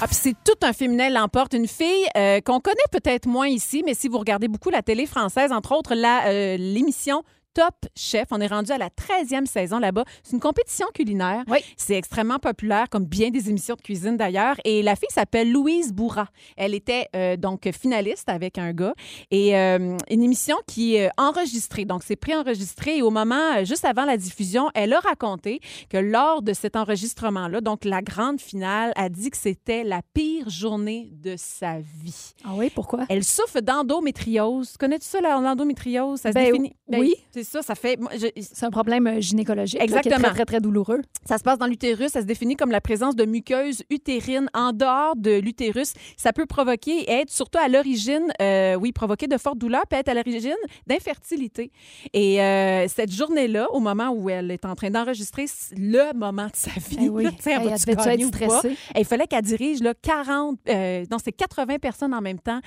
Ah, puis c'est tout un féminin l'emporte. Une fille euh, qu'on connaît peut-être moins ici, mais si vous regardez beaucoup la télé française, entre autres euh, l'émission Top Chef. On est rendu à la 13e saison là-bas. C'est une compétition culinaire. Oui. C'est extrêmement populaire, comme bien des émissions de cuisine d'ailleurs. Et la fille s'appelle Louise Bourra. Elle était euh, donc finaliste avec un gars. Et euh, une émission qui est enregistrée. Donc, c'est préenregistré. Et au moment, euh, juste avant la diffusion, elle a raconté que lors de cet enregistrement-là, donc la grande finale, a dit que c'était la pire journée de sa vie. Ah oui, pourquoi? Elle souffre d'endométriose. Connais-tu ça, l'endométriose? Ça se Ben, définit? oui. C'est ça, ça fait. moi, je- C'est un problème euh, gynécologique là, qui est Exactement. très, très, très douloureux. ça se passe dans l'utérus. Ça se définit comme la présence de muqueuses utérines en dehors de l'utérus. Ça peut provoquer et être surtout à l'origine, euh, oui, provoquer de fortes douleurs, peut être à l'origine d'infertilité. Et euh, cette journée-là, au moment où elle est en train d'enregistrer le moment de sa vie, Eh oui. là, tu sais, elle gagner être ou pas? stressée? Il fallait qu'elle dirige là, 40, euh, non, c'est 80 personnes en même temps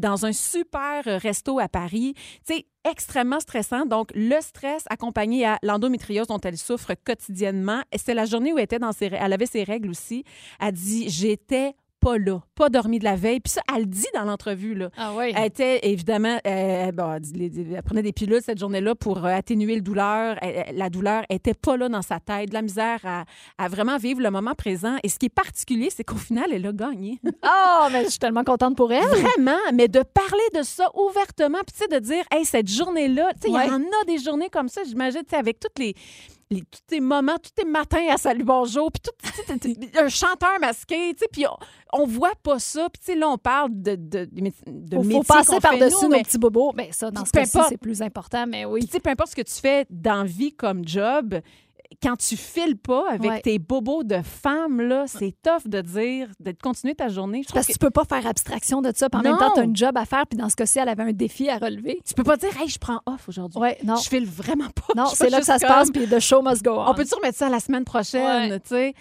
dans un super resto à Paris. Tu sais, extrêmement stressant. Donc, le stress accompagné à l'endométriose dont elle souffre quotidiennement. C'est la journée où elle, était dans ses, elle avait ses règles aussi. Elle dit J'étais pas là, pas dormi de la veille. Puis ça, elle le dit dans l'entrevue. là. Ah oui. Elle était évidemment, euh, bon, elle, prenait des pilules cette journée-là pour euh, atténuer le douleur. Elle- la douleur était pas là dans sa tête, de la misère à, à vraiment vivre le moment présent. Et ce qui est particulier, c'est qu'au final, elle a gagné. Oh, mais je suis tellement contente pour elle. Vraiment, mais de parler de ça ouvertement, puis tu sais, de dire, hey, cette journée-là, tu sais, il Ouais. y en a des journées comme ça, j'imagine, tu sais, avec toutes les. Les- tous tes moments, tous tes matins à Salut Bonjour, puis tout, un chanteur masqué, tu sais, puis on, on voit pas ça. Puis tu sais, là, on parle de, de, de, de Faut, faut passer par-dessus nos mais- petits bobos. Ben ça, dans ce cas-ci, c'est plus important, mais puis, oui. tu sais, peu importe ce que tu fais dans vie comme job, quand tu files pas avec Ouais. tes bobos de femme, là, c'est tough de dire, de continuer ta journée. Je Parce que tu peux pas faire abstraction de ça. En même Non. temps, tu as un job à faire. Puis dans ce cas-ci, elle avait un défi à relever. tu peux pas dire, hey, je prends off aujourd'hui. Ouais, non. Je file vraiment pas. Non, c'est là que ça se passe. Puis the show must go on. On peut-tu remettre ça la semaine prochaine, tu sais?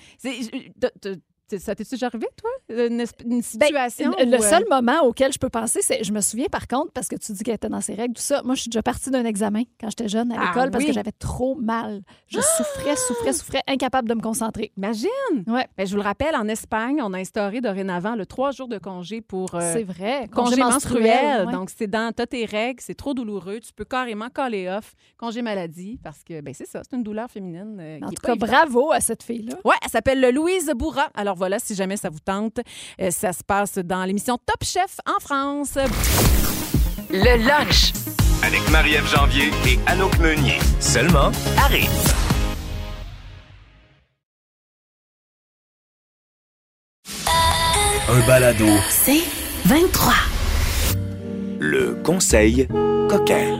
Ça t'est déjà arrivé, toi? Une, une Ben, situation? le le euh, seul moment auquel je peux penser, c'est. Je me souviens par contre, parce que tu dis qu'elle était dans ses règles, tout ça. Moi, je suis déjà partie d'un examen quand j'étais jeune à Ah l'école parce que j'avais trop mal. Je souffrais, souffrais, souffrais, incapable de me concentrer. Imagine! Ouais, Ben, je vous le rappelle, en Espagne, on a instauré dorénavant le trois jours de congé pour euh, c'est vrai. congé menstruel. ouais. Donc, c'est dans t'as tes règles, c'est trop douloureux. Tu peux carrément caller off congé maladie parce que, ben c'est ça, c'est une douleur féminine. euh, en qui tout cas, bravo à cette fille-là. Ouais, elle s'appelle Louise Bourra. Alors voilà, si jamais ça vous tente, euh, ça se passe dans l'émission Top Chef en France. Le lunch Avec Marie-Ève Janvier et Anouk Meunier. Seulement Rythme. Un balado. C'est 23. Le conseil coquin.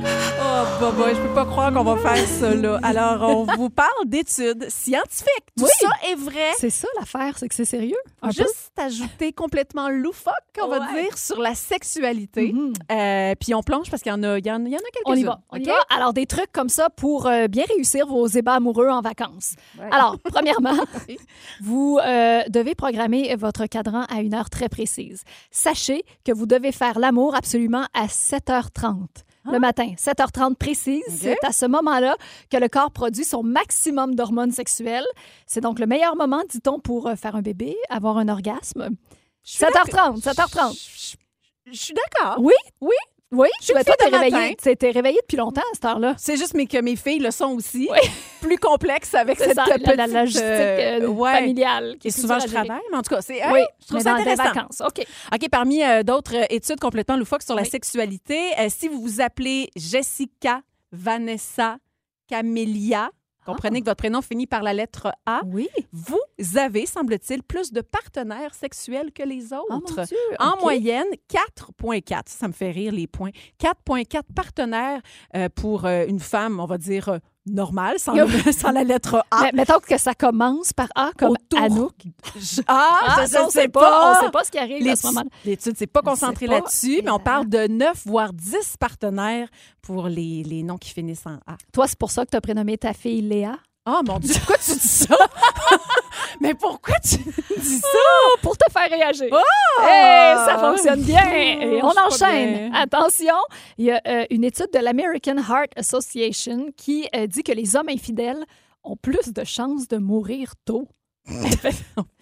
Bah, bah, je peux pas croire qu'on va faire ça, là. Alors, on vous parle d'études scientifiques. Tout Oui. ça est vrai. C'est ça l'affaire, c'est que c'est sérieux. Un peu. Juste ajouter complètement loufoque, on va Ouais. dire, sur la sexualité. Mhm. Euh, puis on plonge parce qu'il y en a, il y en, il y en a quelques-uns. On y va. On y va. Alors, des trucs comme ça pour euh, bien réussir vos ébats amoureux en vacances. Ouais. Alors, premièrement, vous euh, devez programmer votre cadran à une heure très précise. Sachez que vous devez faire l'amour absolument à 7h30. Le matin, 7h30 précise, c'est à ce moment-là que le corps produit son maximum d'hormones sexuelles. C'est donc le meilleur moment, dit-on, pour euh, faire un bébé, avoir un orgasme. Je suis 7h30, 7h30. Je, je- je suis d'accord. Oui, oui, oui. Je suis une toi, t'es réveillée, t'es- réveillée depuis longtemps à cette heure-là. C'est juste mais que mes filles le sont aussi. Oui. Plus complexe avec cette ça, petite la, la logistique euh, euh, ouais. familiale. qui est souvent, je travaille, mais en tout cas, c'est Oui, hey, je trouve ça dans des intéressant. vacances. OK. OK, parmi euh, d'autres études complètement loufoques sur la sexualité, euh, si vous vous appelez Jessica, Vanessa, Camélia, comprenez que votre prénom finit par la lettre A, Oui. vous avez, semble-t-il, plus de partenaires sexuels que les Oh mon autres. Dieu. En moyenne, 4,4. Ça me fait rire les points. 4,4 partenaires euh, pour euh, une femme, on va dire, normale, sans, le- sans la lettre A. Mais mettons que ça commence par A comme Autour. Anouk. Je- Ah, Ah, je- on sais sait pas. On sait pas ce qui arrive à ce moment-là. L'étude s'est pas On concentrée là-dessus, mais on parle de 9 voire 10 partenaires pour les, les noms qui finissent en A. Toi, c'est pour ça que tu as prénommé ta fille Léa? Oh mon Dieu, pourquoi tu dis ça? mais pourquoi tu dis ça? Oh, pour te faire réagir. Oh! Hey, ça fonctionne bien. Et on Je enchaîne. Attention, il y a euh, une étude de l'American Heart Association qui euh, dit que les hommes infidèles ont plus de chances de mourir tôt.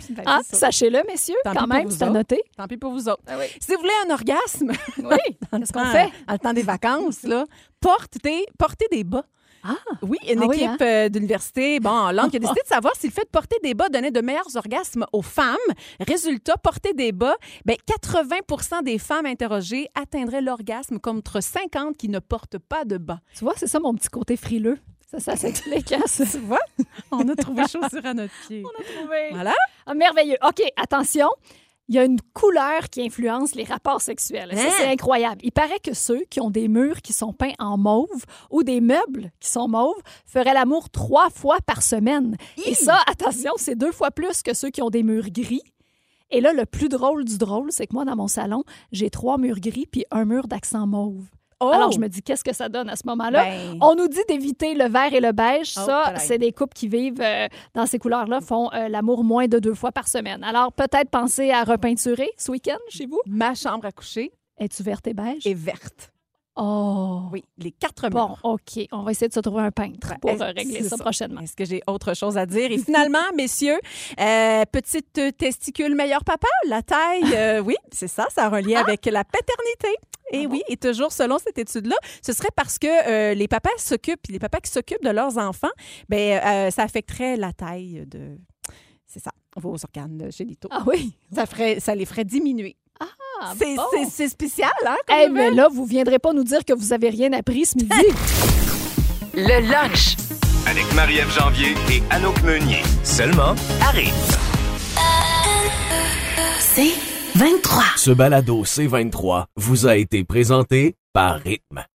Ben, Ah, sachez-le, messieurs, Tant quand même, c'est à noter. Tant pis pour vous autres. Ah oui. Si vous voulez un orgasme, Oui, qu'est-ce qu'on fait? le temps des vacances, là, portez, portez des bas. Ah, Oui, une Ah oui, équipe hein? euh, d'université, bon, en langue, qui a décidé de savoir si le fait de porter des bas donnait de meilleurs orgasmes aux femmes. Résultat, porter des bas, ben, 80% des femmes interrogées atteindraient l'orgasme contre 50 qui ne portent pas de bas. tu vois, c'est ça mon petit côté frileux. Ça, ça s'explique. hein, ça. Tu vois? On a trouvé chaussure à notre pied. trouvé. Voilà. Ah, merveilleux. OK, attention. Il y a une couleur qui influence les rapports sexuels. Ça, Hein? c'est incroyable. Il paraît que ceux qui ont des murs qui sont peints en mauve ou des meubles qui sont mauves feraient l'amour trois fois par semaine. Et ça, attention, c'est deux fois plus que ceux qui ont des murs gris. Et là, le plus drôle du drôle, c'est que moi, dans mon salon, j'ai trois murs gris puis un mur d'accent mauve. Oh! Alors, je me dis, qu'est-ce que ça donne à ce moment-là? Ben, On nous dit d'éviter le vert et le beige. Oh, ça, c'est des couples qui vivent euh, dans ces couleurs-là, font euh, l'amour moins de deux fois par semaine. Alors, peut-être penser à repeinturer ce week-end chez vous? ma chambre à coucher Es-tu verte et beige? est verte. Oh! Oui, les quatre Bon, murs. OK. On va essayer de se trouver un peintre pour euh, régler ça, ça? prochainement. Est-ce que j'ai autre chose à dire? Et finalement, messieurs, euh, petite testicule meilleur papa, la taille, euh, oui, c'est ça, ça a un lien avec la paternité. Et Ah oui, et toujours selon cette étude-là, ce serait parce que euh, les papas s'occupent, les papas qui s'occupent de leurs enfants, ben euh, ça affecterait la taille de, c'est ça, vos organes génitaux. Ah oui? Ça ferait, ça les ferait diminuer. Ah, c'est, bon. c'est- c'est spécial, hein? comme Eh, mais nouvelle? là, vous viendrez pas nous dire que vous avez rien appris ce midi. Le lunch Avec Marie-Ève Janvier et Anouk Meunier. Seulement à Rythme. C'est 23. Ce balado C23 vous a été présenté par Rythme.